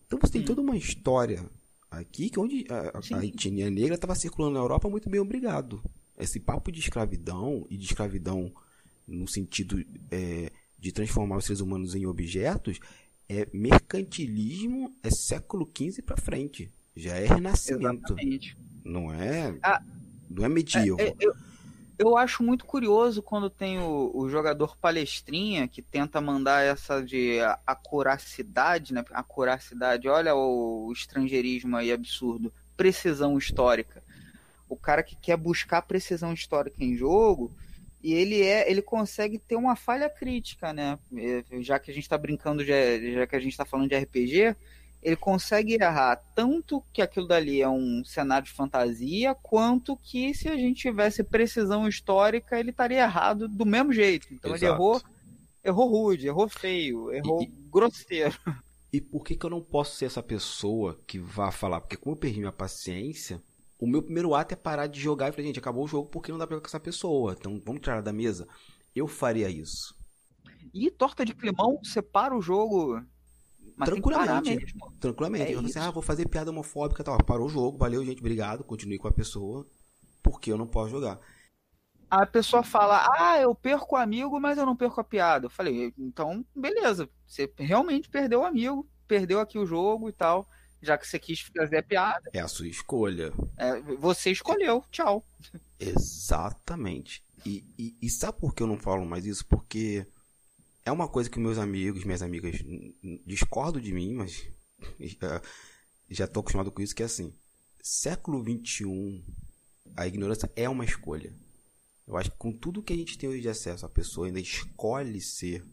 Speaker 1: Então você tem toda uma história aqui que onde a, a etnia negra estava circulando na Europa muito bem obrigado. Esse papo de escravidão e de escravidão no sentido é, de transformar os seres humanos em objetos é mercantilismo é século XV para frente. Já é renascimento. Exatamente. Não é, ah, não é medieval. É, é,
Speaker 2: eu, eu acho muito curioso quando tem o, o, jogador palestrinha que tenta mandar essa de acuracidade, né? Acuracidade, olha o, o estrangeirismo aí absurdo. Precisão histórica. O cara que quer buscar precisão histórica em jogo, e ele é ele consegue ter uma falha crítica, né? Já que a gente está brincando, de, já que a gente está falando de RPG, ele consegue errar tanto que aquilo dali é um cenário de fantasia, quanto que se a gente tivesse precisão histórica, ele estaria errado do mesmo jeito. Então Exato. ele errou, errou rude, errou feio, errou e, grosseiro.
Speaker 1: E por que, que eu não posso ser essa pessoa que vá falar? Porque como eu perdi minha paciência, o meu primeiro ato é parar de jogar e falar, gente, acabou o jogo porque não dá pra jogar com essa pessoa. Então vamos tirar da mesa. Eu faria isso.
Speaker 2: E torta de climão separa o jogo.
Speaker 1: Mas tranquilamente. Tranquilamente. É eu assim, ah, vou fazer piada homofóbica tal. Parou o jogo, valeu, gente, obrigado. Continue com a pessoa. Porque eu não posso jogar.
Speaker 2: A pessoa fala, ah, eu perco o amigo, mas eu não perco a piada. Eu falei, então, beleza. Você realmente perdeu o amigo, perdeu aqui o jogo e tal já que você quis fazer a piada.
Speaker 1: É a sua escolha.
Speaker 2: É, você escolheu, tchau.
Speaker 1: Exatamente. E, e, e, sabe por que eu não falo mais isso? Porque é uma coisa que meus amigos, minhas amigas discordam de mim, mas já estou acostumado com isso, que é assim, século XXI, a ignorância é uma escolha. Eu acho que com tudo que a gente tem hoje de acesso, a pessoa ainda escolhe ser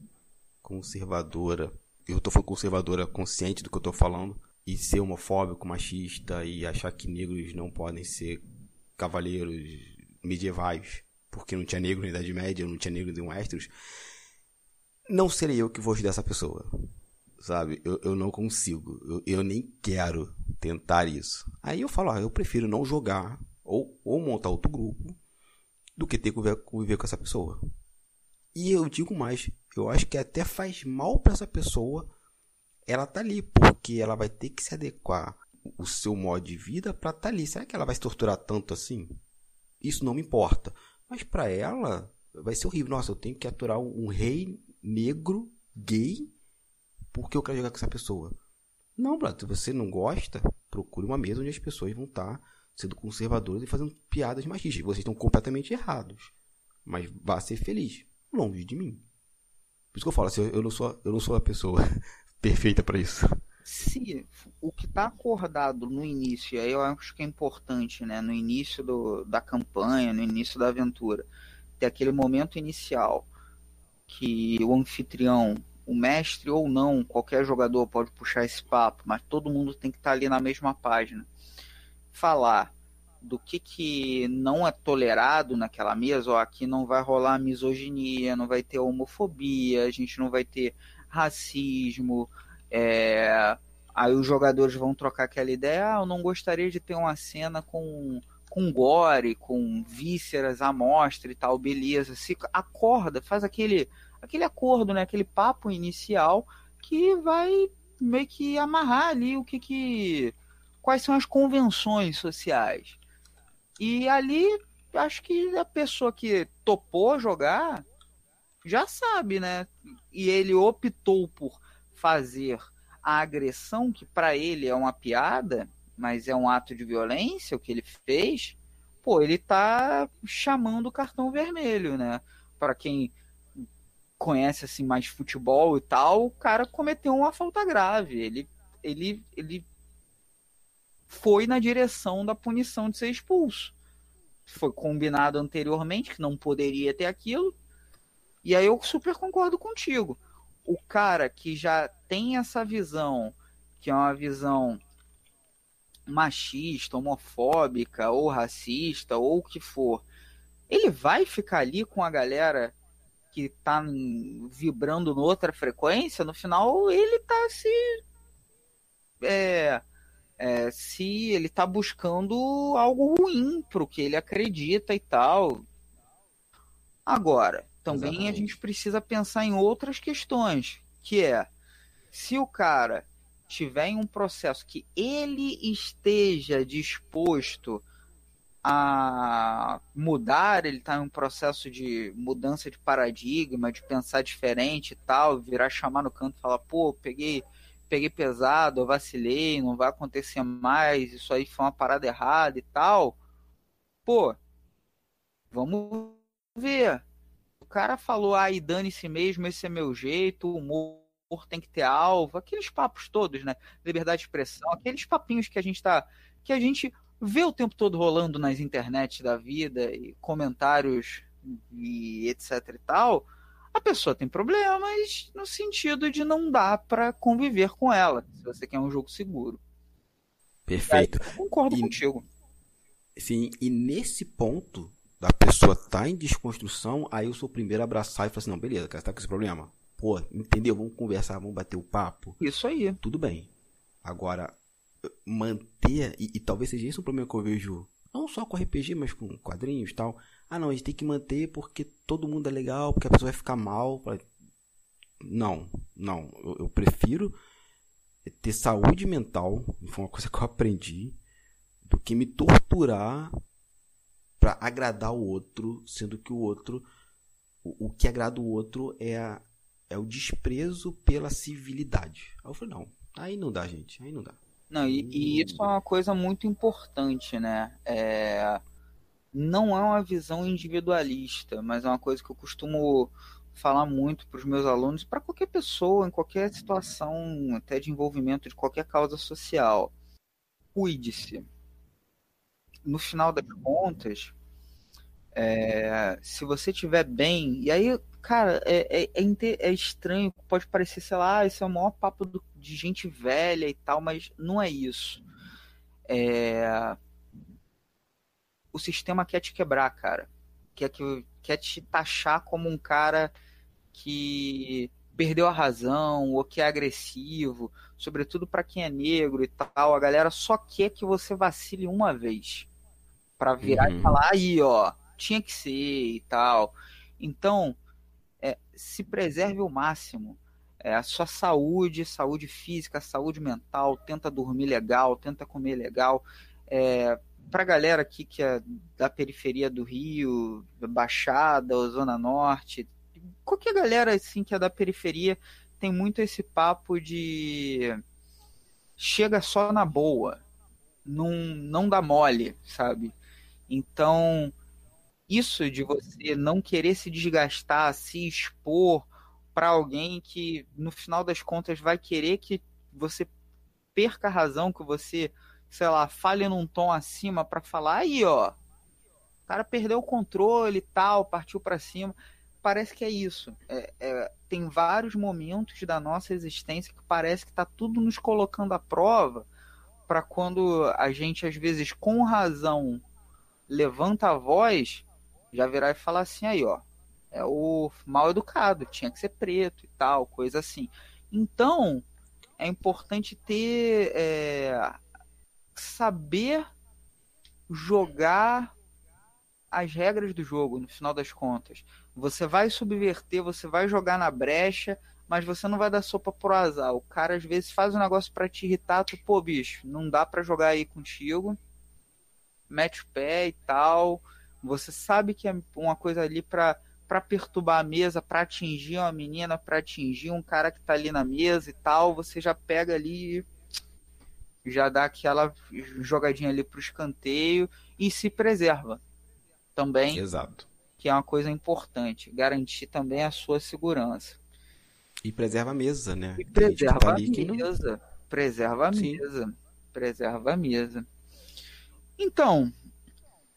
Speaker 1: conservadora. Eu estou falando conservadora consciente do que eu estou falando e ser homofóbico, machista e achar que negros não podem ser cavaleiros medievais, porque não tinha negro na Idade Média, não tinha negro em Westeros, não serei eu que vou ajudar essa pessoa. Sabe? Eu, eu não consigo. Eu, eu nem quero tentar isso. Aí eu falo, ah, eu prefiro não jogar ou, ou montar outro grupo do que ter que conviver com essa pessoa. E eu digo mais, eu acho que até faz mal para essa pessoa ela tá ali, porque ela vai ter que se adequar o seu modo de vida para estar tá ali. Será que ela vai se torturar tanto assim? Isso não me importa. Mas para ela vai ser horrível. Nossa, eu tenho que aturar um, rei negro, gay, porque eu quero jogar com essa pessoa. Não, brother, se você não gosta, procure uma mesa onde as pessoas vão estar tá sendo conservadoras e fazendo piadas machistas. Vocês estão completamente errados. Mas vá ser feliz. Longe de mim. Por isso que eu falo assim, eu não sou, eu não sou a pessoa perfeita para isso.
Speaker 2: Se o que está acordado no início, aí eu acho que é importante, né? No início do, da campanha, no início da aventura, ter aquele momento inicial que o anfitrião, o mestre ou não, qualquer jogador pode puxar esse papo, mas todo mundo tem que estar tá ali na mesma página. Falar do que, que não é tolerado naquela mesa, ó, aqui não vai rolar misoginia, não vai ter homofobia, a gente não vai ter racismo. É... Aí os jogadores vão trocar aquela ideia, ah, eu não gostaria de ter uma cena com, com gore, com vísceras à mostra e tal, beleza. Se acorda, faz aquele, aquele acordo, né? aquele papo inicial que vai meio que amarrar ali o que que. quais são as convenções sociais. E ali acho que a pessoa que topou jogar já sabe, né? E ele optou por fazer a agressão, que para ele é uma piada, mas é um ato de violência, o que ele fez, pô, ele tá chamando o cartão vermelho, né? Para quem conhece assim mais futebol e tal, o cara cometeu uma falta grave. Ele, ele, ele foi na direção da punição de ser expulso. foi combinado anteriormente que não poderia ter aquilo. E aí eu super concordo contigo. O cara que já tem essa visão, que é uma visão machista, homofóbica ou racista ou o que for, ele vai ficar ali com a galera que tá vibrando noutra frequência, no final ele tá se. É, é, se ele tá buscando algo ruim pro que ele acredita e tal. Agora, também Exatamente. a gente precisa pensar em outras questões, que é se o cara tiver em um processo que ele esteja disposto a mudar, ele está em um processo de mudança de paradigma, de pensar diferente e tal, virar chamar no canto e falar, pô, peguei, peguei pesado, eu vacilei, não vai acontecer mais, isso aí foi uma parada errada e tal. Pô, vamos ver. O cara falou, e dane-se mesmo, esse é meu jeito, o humor tem que ter alvo, aqueles papos todos, né? Liberdade de expressão, aqueles papinhos que a gente tá. que a gente vê o tempo todo rolando nas internet da vida e comentários e etc e tal, a pessoa tem problemas no sentido de não dá para conviver com ela, se você quer um jogo seguro.
Speaker 1: Perfeito.
Speaker 2: Aí, concordo e, contigo.
Speaker 1: Sim, e nesse ponto da pessoa tá em desconstrução, aí eu sou o primeiro a abraçar e falar assim, não, beleza, cara, tá com esse problema. Pô, entendeu? Vamos conversar, vamos bater o papo.
Speaker 2: Isso aí.
Speaker 1: Tudo bem. Agora, manter, e, e, talvez seja esse um problema que eu vejo, não só com RPG, mas com quadrinhos e tal. Ah, não, a gente tem que manter porque todo mundo é legal, porque a pessoa vai ficar mal. Não, não. Eu, eu prefiro ter saúde mental, foi uma coisa que eu aprendi, do que me torturar para agradar o outro, sendo que o outro, o, o que agrada o outro é, a, é o desprezo pela civilidade. Aí eu falei, não, aí não dá, gente, aí não dá.
Speaker 2: Não, e, e, isso é uma coisa muito importante, né? É, não é uma visão individualista, mas é uma coisa que eu costumo falar muito para os meus alunos, para qualquer pessoa, em qualquer situação, até de envolvimento de qualquer causa social. Cuide-se. No final das contas, é, se você estiver bem, e aí, cara, é, é, é, é estranho, pode parecer, sei lá, esse é o maior papo do, de gente velha e tal, mas não é isso. É... O sistema quer te quebrar, cara. Quer, que, quer te taxar como um cara que perdeu a razão ou que é agressivo, sobretudo para quem é negro e tal. A galera só quer que você vacile uma vez para virar uhum. e falar aí, ó, tinha que ser e tal. Então, é, se preserve o máximo é, a sua saúde, saúde física, saúde mental, tenta dormir legal, tenta comer legal. É, para a galera aqui que é da periferia do Rio, Baixada ou Zona Norte, qualquer galera assim que é da periferia tem muito esse papo de chega só na boa, não, não dá mole, sabe? Então, isso de você não querer se desgastar, se expor, para alguém que no final das contas vai querer que você perca a razão, que você, sei lá, fale num tom acima para falar aí, ó, o cara perdeu o controle e tal, partiu para cima. Parece que é isso. É, é, tem vários momentos da nossa existência que parece que está tudo nos colocando à prova para quando a gente, às vezes, com razão, levanta a voz, já virar e falar assim, aí, ó, é o mal educado, tinha que ser preto e tal, coisa assim. Então, é importante ter. É, saber jogar as regras do jogo, no final das contas. Você vai subverter, você vai jogar na brecha, mas você não vai dar sopa pro azar. O cara às vezes faz um negócio para te irritar, tu, pô, bicho, não dá para jogar aí contigo. Mete o pé e tal. Você sabe que é uma coisa ali para para perturbar a mesa, para atingir uma menina, para atingir um cara que tá ali na mesa e tal, você já pega ali já dá aquela jogadinha ali pro escanteio e se preserva também.
Speaker 1: Exato.
Speaker 2: Que é uma coisa importante, garantir também a sua segurança.
Speaker 1: E preserva a mesa, né?
Speaker 2: E preserva tá a mesa. Não... Preserva a Sim. mesa. Preserva a mesa. Então,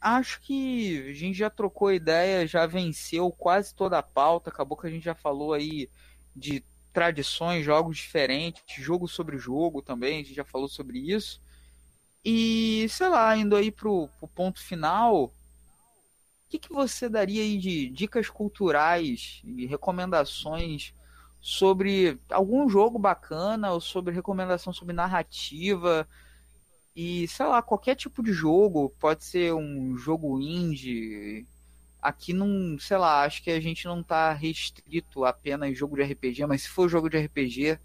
Speaker 2: acho que a gente já trocou ideia, já venceu quase toda a pauta. Acabou que a gente já falou aí de tradições, jogos diferentes, jogo sobre jogo também, a gente já falou sobre isso. E, sei lá, indo aí pro, pro ponto final, o que, que você daria aí de dicas culturais e recomendações sobre algum jogo bacana ou sobre recomendação sobre narrativa? E, sei lá, qualquer tipo de jogo, pode ser um jogo indie. Aqui não, sei lá, acho que a gente não tá restrito apenas jogo de RPG, mas se for jogo de RPG,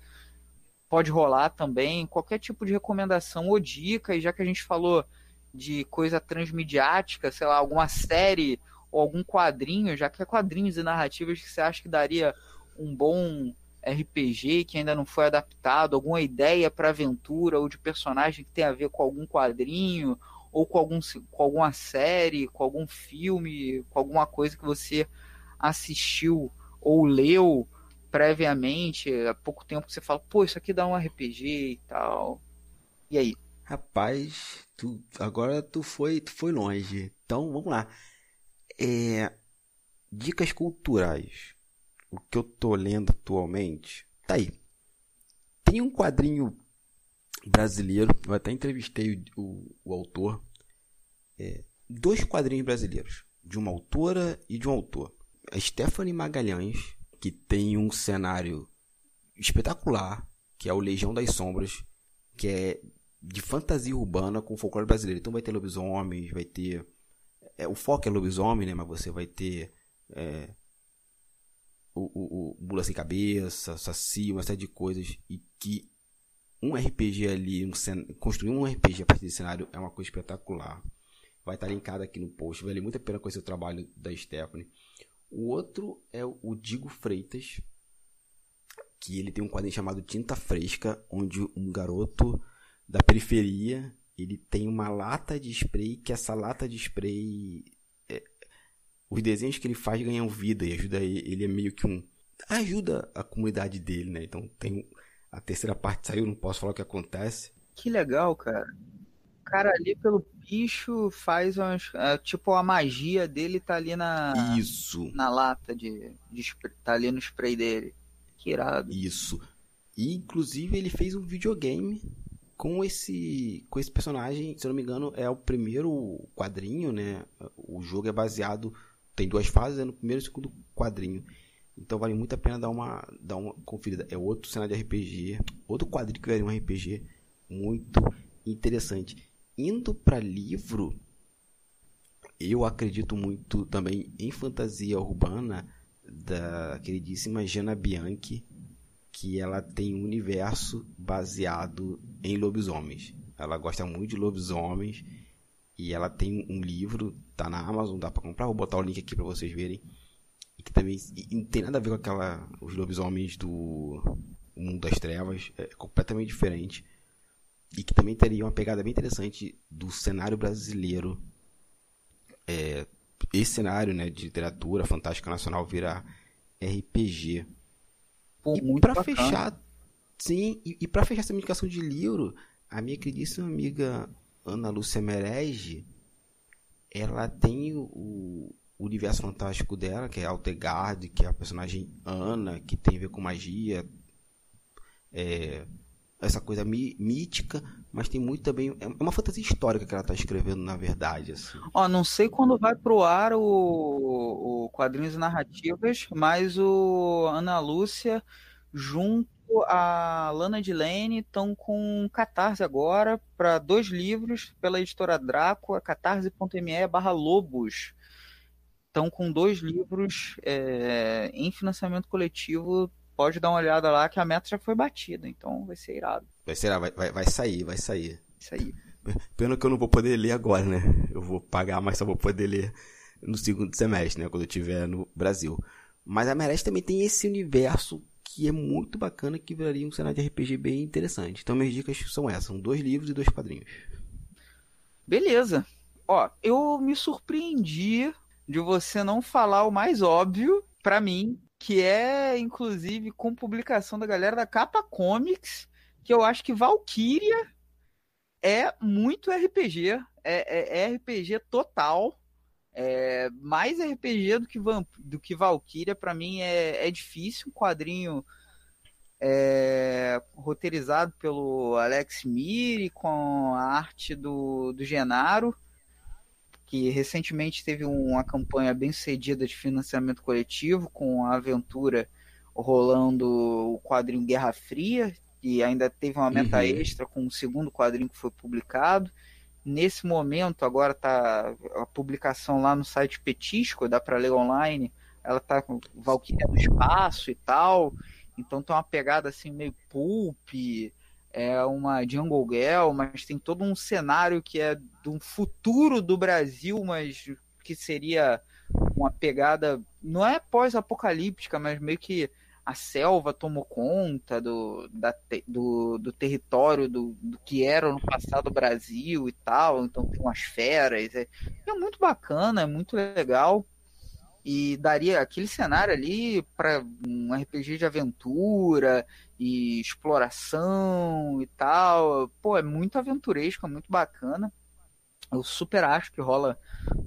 Speaker 2: pode rolar também. Qualquer tipo de recomendação ou dica, e já que a gente falou de coisa transmediática, sei lá, alguma série ou algum quadrinho, já que é quadrinhos e narrativas que você acha que daria um bom RPG que ainda não foi adaptado, alguma ideia para aventura ou de personagem que tem a ver com algum quadrinho ou com, algum, com alguma série, com algum filme, com alguma coisa que você assistiu ou leu previamente, há pouco tempo que você fala, pô, isso aqui dá um RPG e tal. E aí?
Speaker 1: Rapaz, tu, agora tu foi, tu foi longe. Então, vamos lá. É, dicas culturais o que eu tô lendo atualmente, tá aí. Tem um quadrinho brasileiro, eu até entrevistei o, o, o autor. É, dois quadrinhos brasileiros, de uma autora e de um autor. A Stephanie Magalhães, que tem um cenário espetacular, que é o Legião das Sombras, que é de fantasia urbana com folclore brasileiro. Então vai ter lobisomens, vai ter. É, o foco é lobisomem, né? Mas você vai ter é, o, o, Bula Sem Cabeça, Saci, uma série de coisas, e que um RPG ali, um, construir um RPG a partir desse cenário é uma coisa espetacular. Vai estar linkado aqui no post, vale muito a pena conhecer o trabalho da Stephanie. O outro é o Digo Freitas, que ele tem um quadrinho chamado Tinta Fresca, onde um garoto da periferia ele tem uma lata de spray que essa lata de spray os desenhos que ele faz ganham vida e ajuda ele, ele é meio que um ajuda a comunidade dele, né? Então tem a terceira parte saiu, não posso falar o que acontece.
Speaker 2: Que legal, cara. O cara ali pelo bicho faz umas, é, tipo a magia dele tá ali na
Speaker 1: Isso.
Speaker 2: na lata de, de tá ali no spray dele. Que irado.
Speaker 1: Isso. E inclusive ele fez um videogame com esse com esse personagem, se eu não me engano, é o primeiro quadrinho, né? O jogo é baseado tem duas fases, é no primeiro e segundo quadrinho. Então vale muito a pena dar uma, dar uma conferida. É outro cenário de RPG, outro quadrinho que é um RPG muito interessante. Indo para livro, eu acredito muito também em fantasia urbana da queridíssima Jana Bianchi, que ela tem um universo baseado em lobisomens. Ela gosta muito de lobisomens e ela tem um livro, tá na Amazon, dá para comprar. Vou botar o link aqui para vocês verem. E que também e não tem nada a ver com aquela os lobisomens do Mundo das Trevas, é completamente diferente. E que também teria uma pegada bem interessante do cenário brasileiro. É, esse cenário, né, de literatura fantástica nacional virar RPG. Pô, e para fechar, sim, e, e para fechar essa indicação de livro, a minha queridíssima amiga Ana Lúcia Merege, ela tem o, universo fantástico dela, que é Altegard, que é a personagem Ana, que tem a ver com magia, é, essa coisa mí, mítica, mas tem muito também. É uma fantasia histórica que ela está escrevendo, na verdade. Assim.
Speaker 2: Ó, não sei quando vai pro ar o, o quadrinhos narrativas, mas o Ana Lúcia, junto a Lana de Lane estão com catarse agora para dois livros pela editora Draco, catarse.me barra lobos. Estão com dois livros é, em financiamento coletivo. Pode dar uma olhada lá que a meta já foi batida, então vai ser irado.
Speaker 1: Vai ser, vai, vai, vai sair, vai sair.
Speaker 2: Isso aí.
Speaker 1: Pena que eu não vou poder ler agora, né? Eu vou pagar, mas só vou poder ler no segundo semestre, né? Quando eu estiver no Brasil. Mas a Merece também tem esse universo que é muito bacana, que viraria um cenário de RPG bem interessante. Então minhas dicas são essas, são dois livros e dois quadrinhos.
Speaker 2: Beleza. Ó, eu me surpreendi de você não falar o mais óbvio para mim, que é inclusive com publicação da galera da Capa Comics, que eu acho que Valkyria é muito RPG. É, é, é RPG total. É, mais RPG do que, Vamp do que Valkyria, para mim é, é difícil. Um quadrinho é, roteirizado pelo Alex Miri, com a arte do, do Genaro, que recentemente teve uma campanha bem sucedida de financiamento coletivo, com a aventura rolando o quadrinho Guerra Fria, e ainda teve uma meta uhum. extra com o segundo quadrinho que foi publicado. Nesse momento, agora tá a publicação lá no site Petisco, dá para ler online. Ela tá com Valkyria do espaço e tal. Então tem uma pegada assim meio pulp, é uma Jungle Girl, mas tem todo um cenário que é do futuro do Brasil, mas que seria uma pegada não é pós-apocalíptica, mas meio que a selva tomou conta do, da, do, do território do, do, que era no passado Brasil e tal, então tem umas feras, é, é muito bacana, é muito legal e daria aquele cenário ali para um RPG de aventura e exploração e tal. Pô, é muito aventuresco, é muito bacana. Eu super acho que rola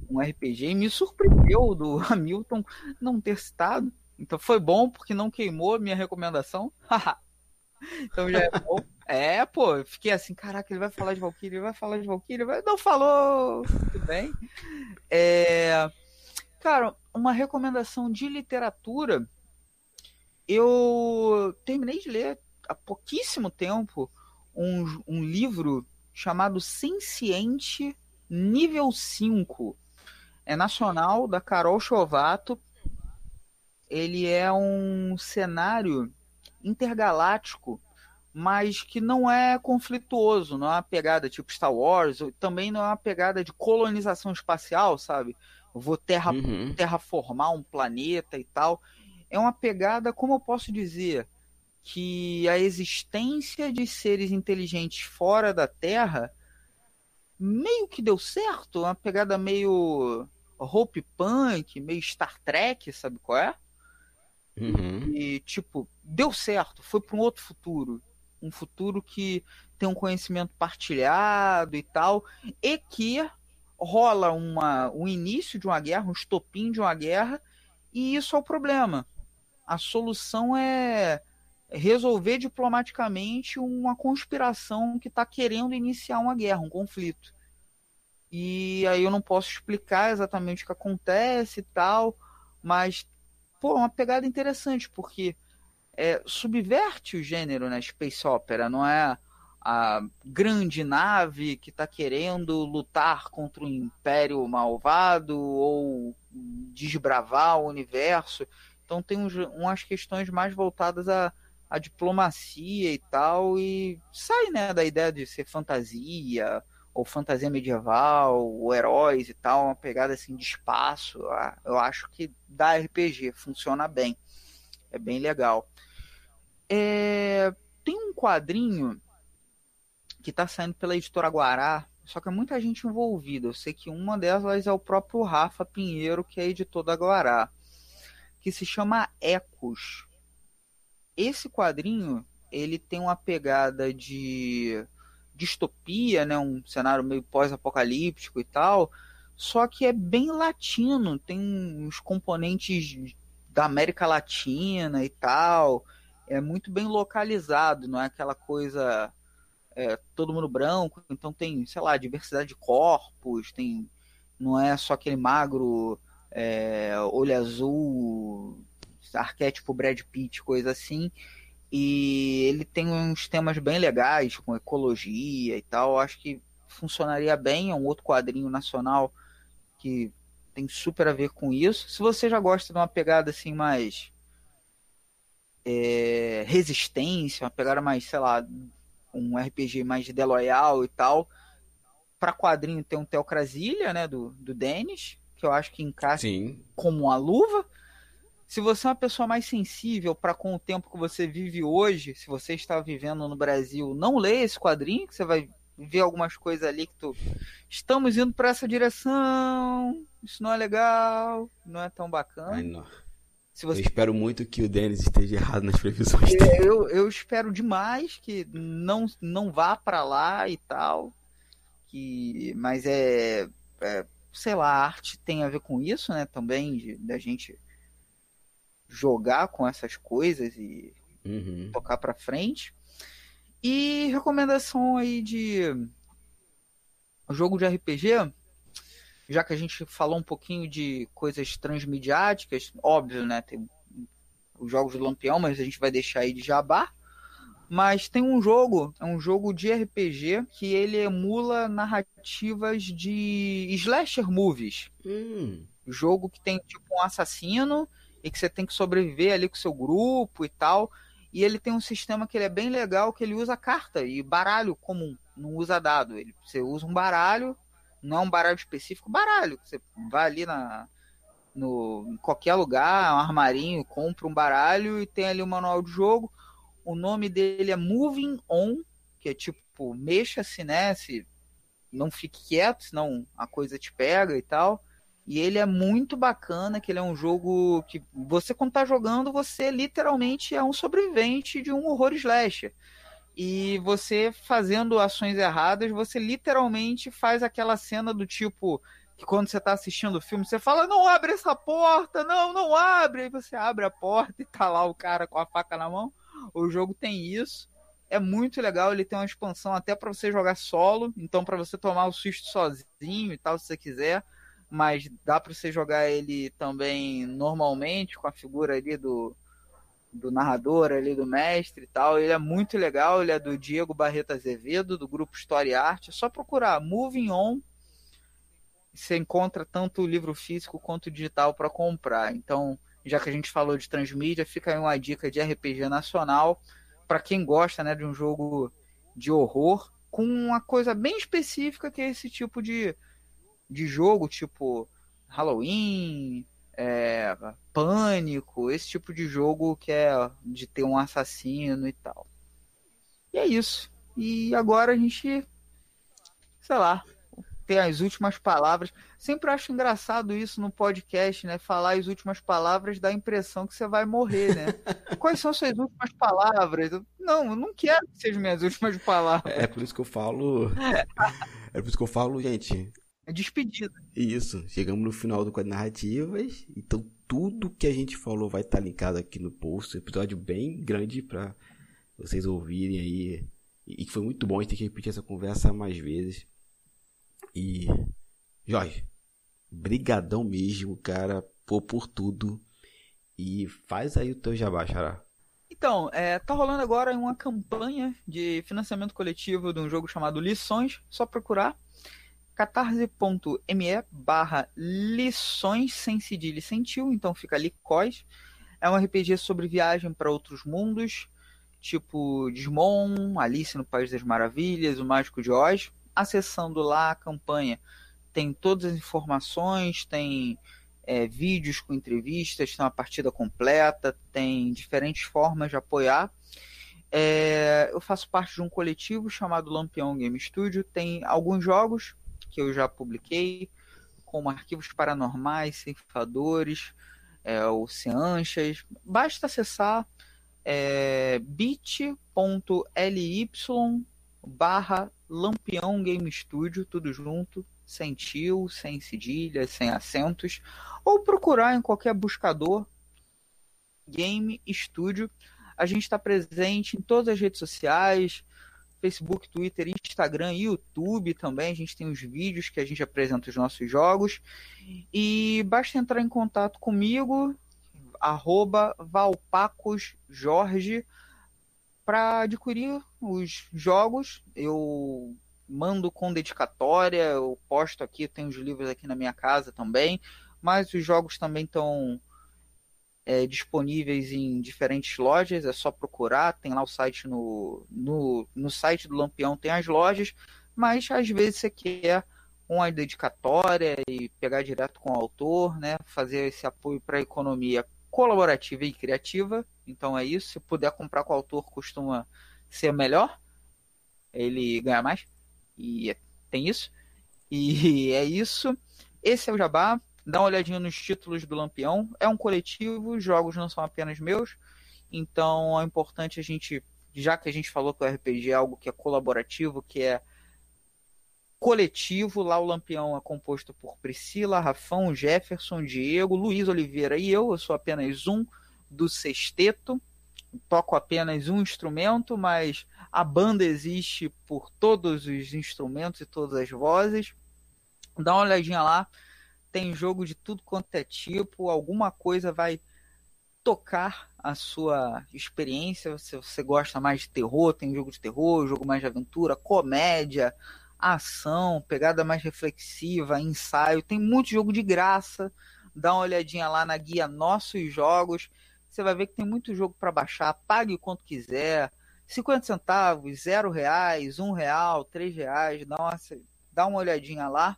Speaker 2: um RPG e me surpreendeu do Hamilton não ter citado. Então foi bom porque não queimou a minha recomendação. então já é bom. É, pô, fiquei assim, caraca, ele vai falar de Valkyrie, ele vai falar de Valkyrie, vai... não falou, tudo bem. É... Cara, uma recomendação de literatura. Eu terminei de ler há pouquíssimo tempo um, um livro chamado Senciente Nível 5. É nacional, da Carol Chovato. Ele é um cenário intergaláctico, mas que não é conflituoso, não é uma pegada tipo Star Wars, também não é uma pegada de colonização espacial, sabe? vou terra, uhum. terraformar um planeta e tal. É uma pegada, como eu posso dizer, que a existência de seres inteligentes fora da Terra meio que deu certo, uma pegada meio hope punk, meio Star Trek, sabe qual é? Uhum. E tipo, deu certo, foi para um outro futuro, um futuro que tem um conhecimento partilhado e tal, e que rola uma, o início de uma guerra, um estopim de uma guerra, e isso é o problema. A solução é resolver diplomaticamente uma conspiração que está querendo iniciar uma guerra, um conflito. E aí eu não posso explicar exatamente o que acontece e tal, mas, pô, é uma pegada interessante, porque é, subverte o gênero na space opera, não é a grande nave que está querendo lutar contra o império malvado ou desbravar o universo. Então tem uns, umas questões mais voltadas à, à diplomacia e tal, e sai né, da ideia de ser fantasia, ou fantasia medieval, ou heróis e tal, uma pegada assim de espaço. Eu acho que dá RPG, funciona bem. É bem legal. É, tem um quadrinho que está saindo pela editora Guará, só que é muita gente envolvida. Eu sei que uma delas é o próprio Rafa Pinheiro, que é editor da Guará, que se chama Ecos. Esse quadrinho, ele tem uma pegada de distopia, né, um cenário meio pós-apocalíptico e tal, só que é bem latino, tem uns componentes da América Latina e tal, é muito bem localizado, não é aquela coisa é, todo mundo branco, então tem, sei lá, diversidade de corpos, tem não é só aquele magro, é, olho azul, arquétipo Brad Pitt, coisa assim. E ele tem uns temas bem legais, com ecologia e tal. Acho que funcionaria bem. É um outro quadrinho nacional que tem super a ver com isso. Se você já gosta de uma pegada assim mais é, resistência, uma pegada mais, sei lá, um RPG mais de Deloyal e tal. Para quadrinho tem um Teocrasilha, né, do, do Denis, que eu acho que encaixa Sim. como uma luva. Se você é uma pessoa mais sensível para com o tempo que você vive hoje, se você está vivendo no Brasil, não lê esse quadrinho, que você vai ver algumas coisas ali que tu estamos indo para essa direção, isso não é legal, não é tão bacana. Ai, não.
Speaker 1: Se você... Eu espero muito que o Denis esteja errado nas previsões
Speaker 2: dele. Eu, eu espero demais que não, não vá para lá e tal. que mas é, é, sei lá, a arte tem a ver com isso, né? Também da gente jogar com essas coisas e uhum. tocar para frente. E recomendação aí de jogo de RPG, já que a gente falou um pouquinho de coisas transmediáticas, óbvio, né? Tem os jogos do Lampião, mas a gente vai deixar aí de jabá. Mas tem um jogo, é um jogo de RPG que ele emula narrativas de slasher movies. Hum. Jogo que tem tipo um assassino e que você tem que sobreviver ali com seu grupo e tal. E ele tem um sistema que ele é bem legal, que ele usa carta e baralho comum, não usa dado. Ele, você usa um baralho, não é um baralho específico, baralho. Você vai ali na, no, em qualquer lugar, um armarinho, compra um baralho e tem ali o um manual de jogo. O nome dele é Moving On, que é tipo, mexa-se, né? Se não fique quieto, senão a coisa te pega e tal. E ele é muito bacana, que ele é um jogo que você quando tá jogando, você literalmente é um sobrevivente de um horror slasher. E você fazendo ações erradas, você literalmente faz aquela cena do tipo que quando você tá assistindo o filme, você fala: "Não abre essa porta, não, não abre". Aí você abre a porta e tá lá o cara com a faca na mão. O jogo tem isso. É muito legal, ele tem uma expansão até para você jogar solo, então para você tomar o susto sozinho e tal, se você quiser, mas dá para você jogar ele também normalmente com a figura ali do do narrador ali do mestre e tal. Ele é muito legal, ele é do Diego Barreto Azevedo, do grupo Story Art. É só procurar Moving On. Você encontra tanto o livro físico quanto o digital para comprar. Então, já que a gente falou de transmídia, fica aí uma dica de RPG nacional para quem gosta né, de um jogo de horror com uma coisa bem específica que é esse tipo de, de jogo, tipo Halloween, é, Pânico, esse tipo de jogo que é de ter um assassino e tal. E é isso. E agora a gente, sei lá, ter as últimas palavras. Sempre acho engraçado isso no podcast, né? Falar as últimas palavras dá a impressão que você vai morrer, né? Quais são suas últimas palavras? Não, eu não quero que sejam minhas últimas palavras.
Speaker 1: É por isso que eu falo. É por isso que eu falo, gente.
Speaker 2: É despedida.
Speaker 1: Isso. Chegamos no final do quadro Narrativas. Então tudo que a gente falou vai estar linkado aqui no post. Episódio bem grande para vocês ouvirem aí. E que foi muito bom a gente ter que repetir essa conversa mais vezes. E Jorge, brigadão mesmo, cara, por, por tudo. E faz aí o teu jabá, xará.
Speaker 2: Então, é, tá rolando agora uma campanha de financiamento coletivo de um jogo chamado Lições, só procurar catarse.me barra lições sem cedilha e sem tio, então fica licóis. É um RPG sobre viagem para outros mundos, tipo Desmond, Alice no País das Maravilhas, O Mágico de Oz acessando lá a campanha, tem todas as informações, tem é, vídeos com entrevistas, tem uma partida completa, tem diferentes formas de apoiar. É, eu faço parte de um coletivo chamado Lampião Game Studio. Tem alguns jogos que eu já publiquei, como arquivos paranormais, ceifadores, é, oceanchas. Basta acessar é, bit.ly barra Lampião Game Studio, tudo junto, sem tio, sem cedilha, sem acentos, ou procurar em qualquer buscador Game Studio. A gente está presente em todas as redes sociais, Facebook, Twitter, Instagram, YouTube também. A gente tem os vídeos que a gente apresenta os nossos jogos. E basta entrar em contato comigo, arroba valpacosjorge, para adquirir os jogos. Eu mando com dedicatória, eu posto aqui, tenho os livros aqui na minha casa também, mas os jogos também estão é, disponíveis em diferentes lojas, é só procurar, tem lá o site no, no, no site do Lampião tem as lojas, mas às vezes você quer uma dedicatória e pegar direto com o autor, né, fazer esse apoio para a economia colaborativa e criativa. Então é isso. Se puder comprar com o autor, costuma ser melhor. Ele ganha mais. E tem isso. E é isso. Esse é o Jabá. Dá uma olhadinha nos títulos do Lampião. É um coletivo, os jogos não são apenas meus. Então é importante a gente, já que a gente falou que o RPG é algo que é colaborativo, que é coletivo. Lá o Lampião é composto por Priscila, Rafão, Jefferson, Diego, Luiz Oliveira e eu. Eu sou apenas um do sexteto. Toco apenas um instrumento, mas a banda existe por todos os instrumentos e todas as vozes. Dá uma olhadinha lá. Tem jogo de tudo quanto é tipo. Alguma coisa vai tocar a sua experiência. Se você gosta mais de terror, tem jogo de terror, jogo mais de aventura, comédia, ação, pegada mais reflexiva, ensaio. Tem muito jogo de graça. Dá uma olhadinha lá na guia Nossos Jogos. Você vai ver que tem muito jogo para baixar. Pague quanto quiser. 50 centavos, 0 reais, 1 real, 3 reais. Dá uma, dá uma olhadinha lá.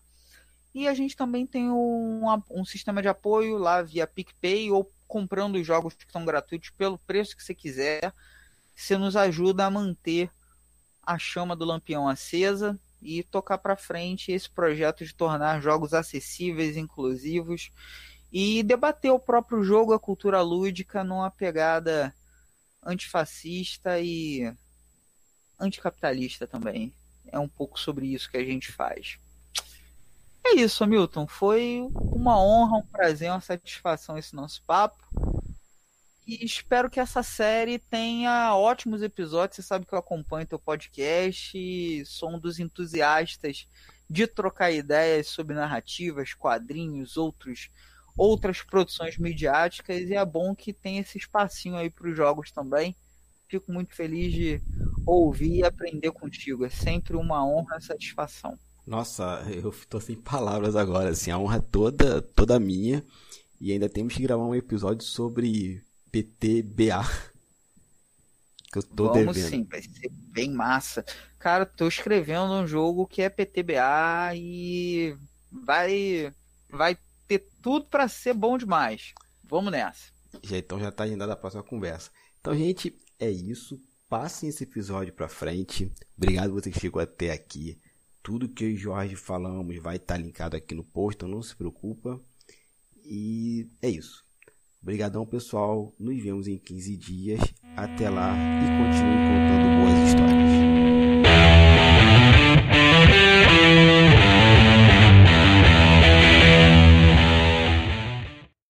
Speaker 2: E a gente também tem um, um sistema de apoio lá via PicPay ou comprando os jogos que estão gratuitos pelo preço que você quiser. Você nos ajuda a manter a chama do Lampião acesa e tocar para frente esse projeto de tornar jogos acessíveis, inclusivos e debater o próprio jogo, a cultura lúdica numa pegada antifascista e anticapitalista também. É um pouco sobre isso que a gente faz. É isso, Hamilton. Foi uma honra, um prazer, uma satisfação esse nosso papo. E espero que essa série tenha ótimos episódios. Você sabe que eu acompanho teu podcast, sou um dos entusiastas de trocar ideias sobre narrativas, quadrinhos, outros, outras produções midiáticas. E é bom que tenha esse espacinho aí para os jogos também. Fico muito feliz de ouvir e aprender contigo. É sempre uma honra e satisfação.
Speaker 1: Nossa, eu tô sem palavras agora. Assim, a honra é toda, toda minha. E ainda temos que gravar um episódio sobre PTBA.
Speaker 2: Que eu tô Vamos devendo. sim, vai ser bem massa. Cara, tô escrevendo um jogo que é PTBA e vai vai ter tudo para ser bom demais. Vamos nessa.
Speaker 1: Já, então já tá agendada a próxima conversa. Então, gente, é isso. Passem esse episódio para frente. Obrigado você que chegou até aqui. Tudo que eu e Jorge falamos vai estar tá linkado aqui no post, então não se preocupa. E é isso. Obrigadão, pessoal. Nos vemos em 15 dias. Até lá e continue contando boas histórias.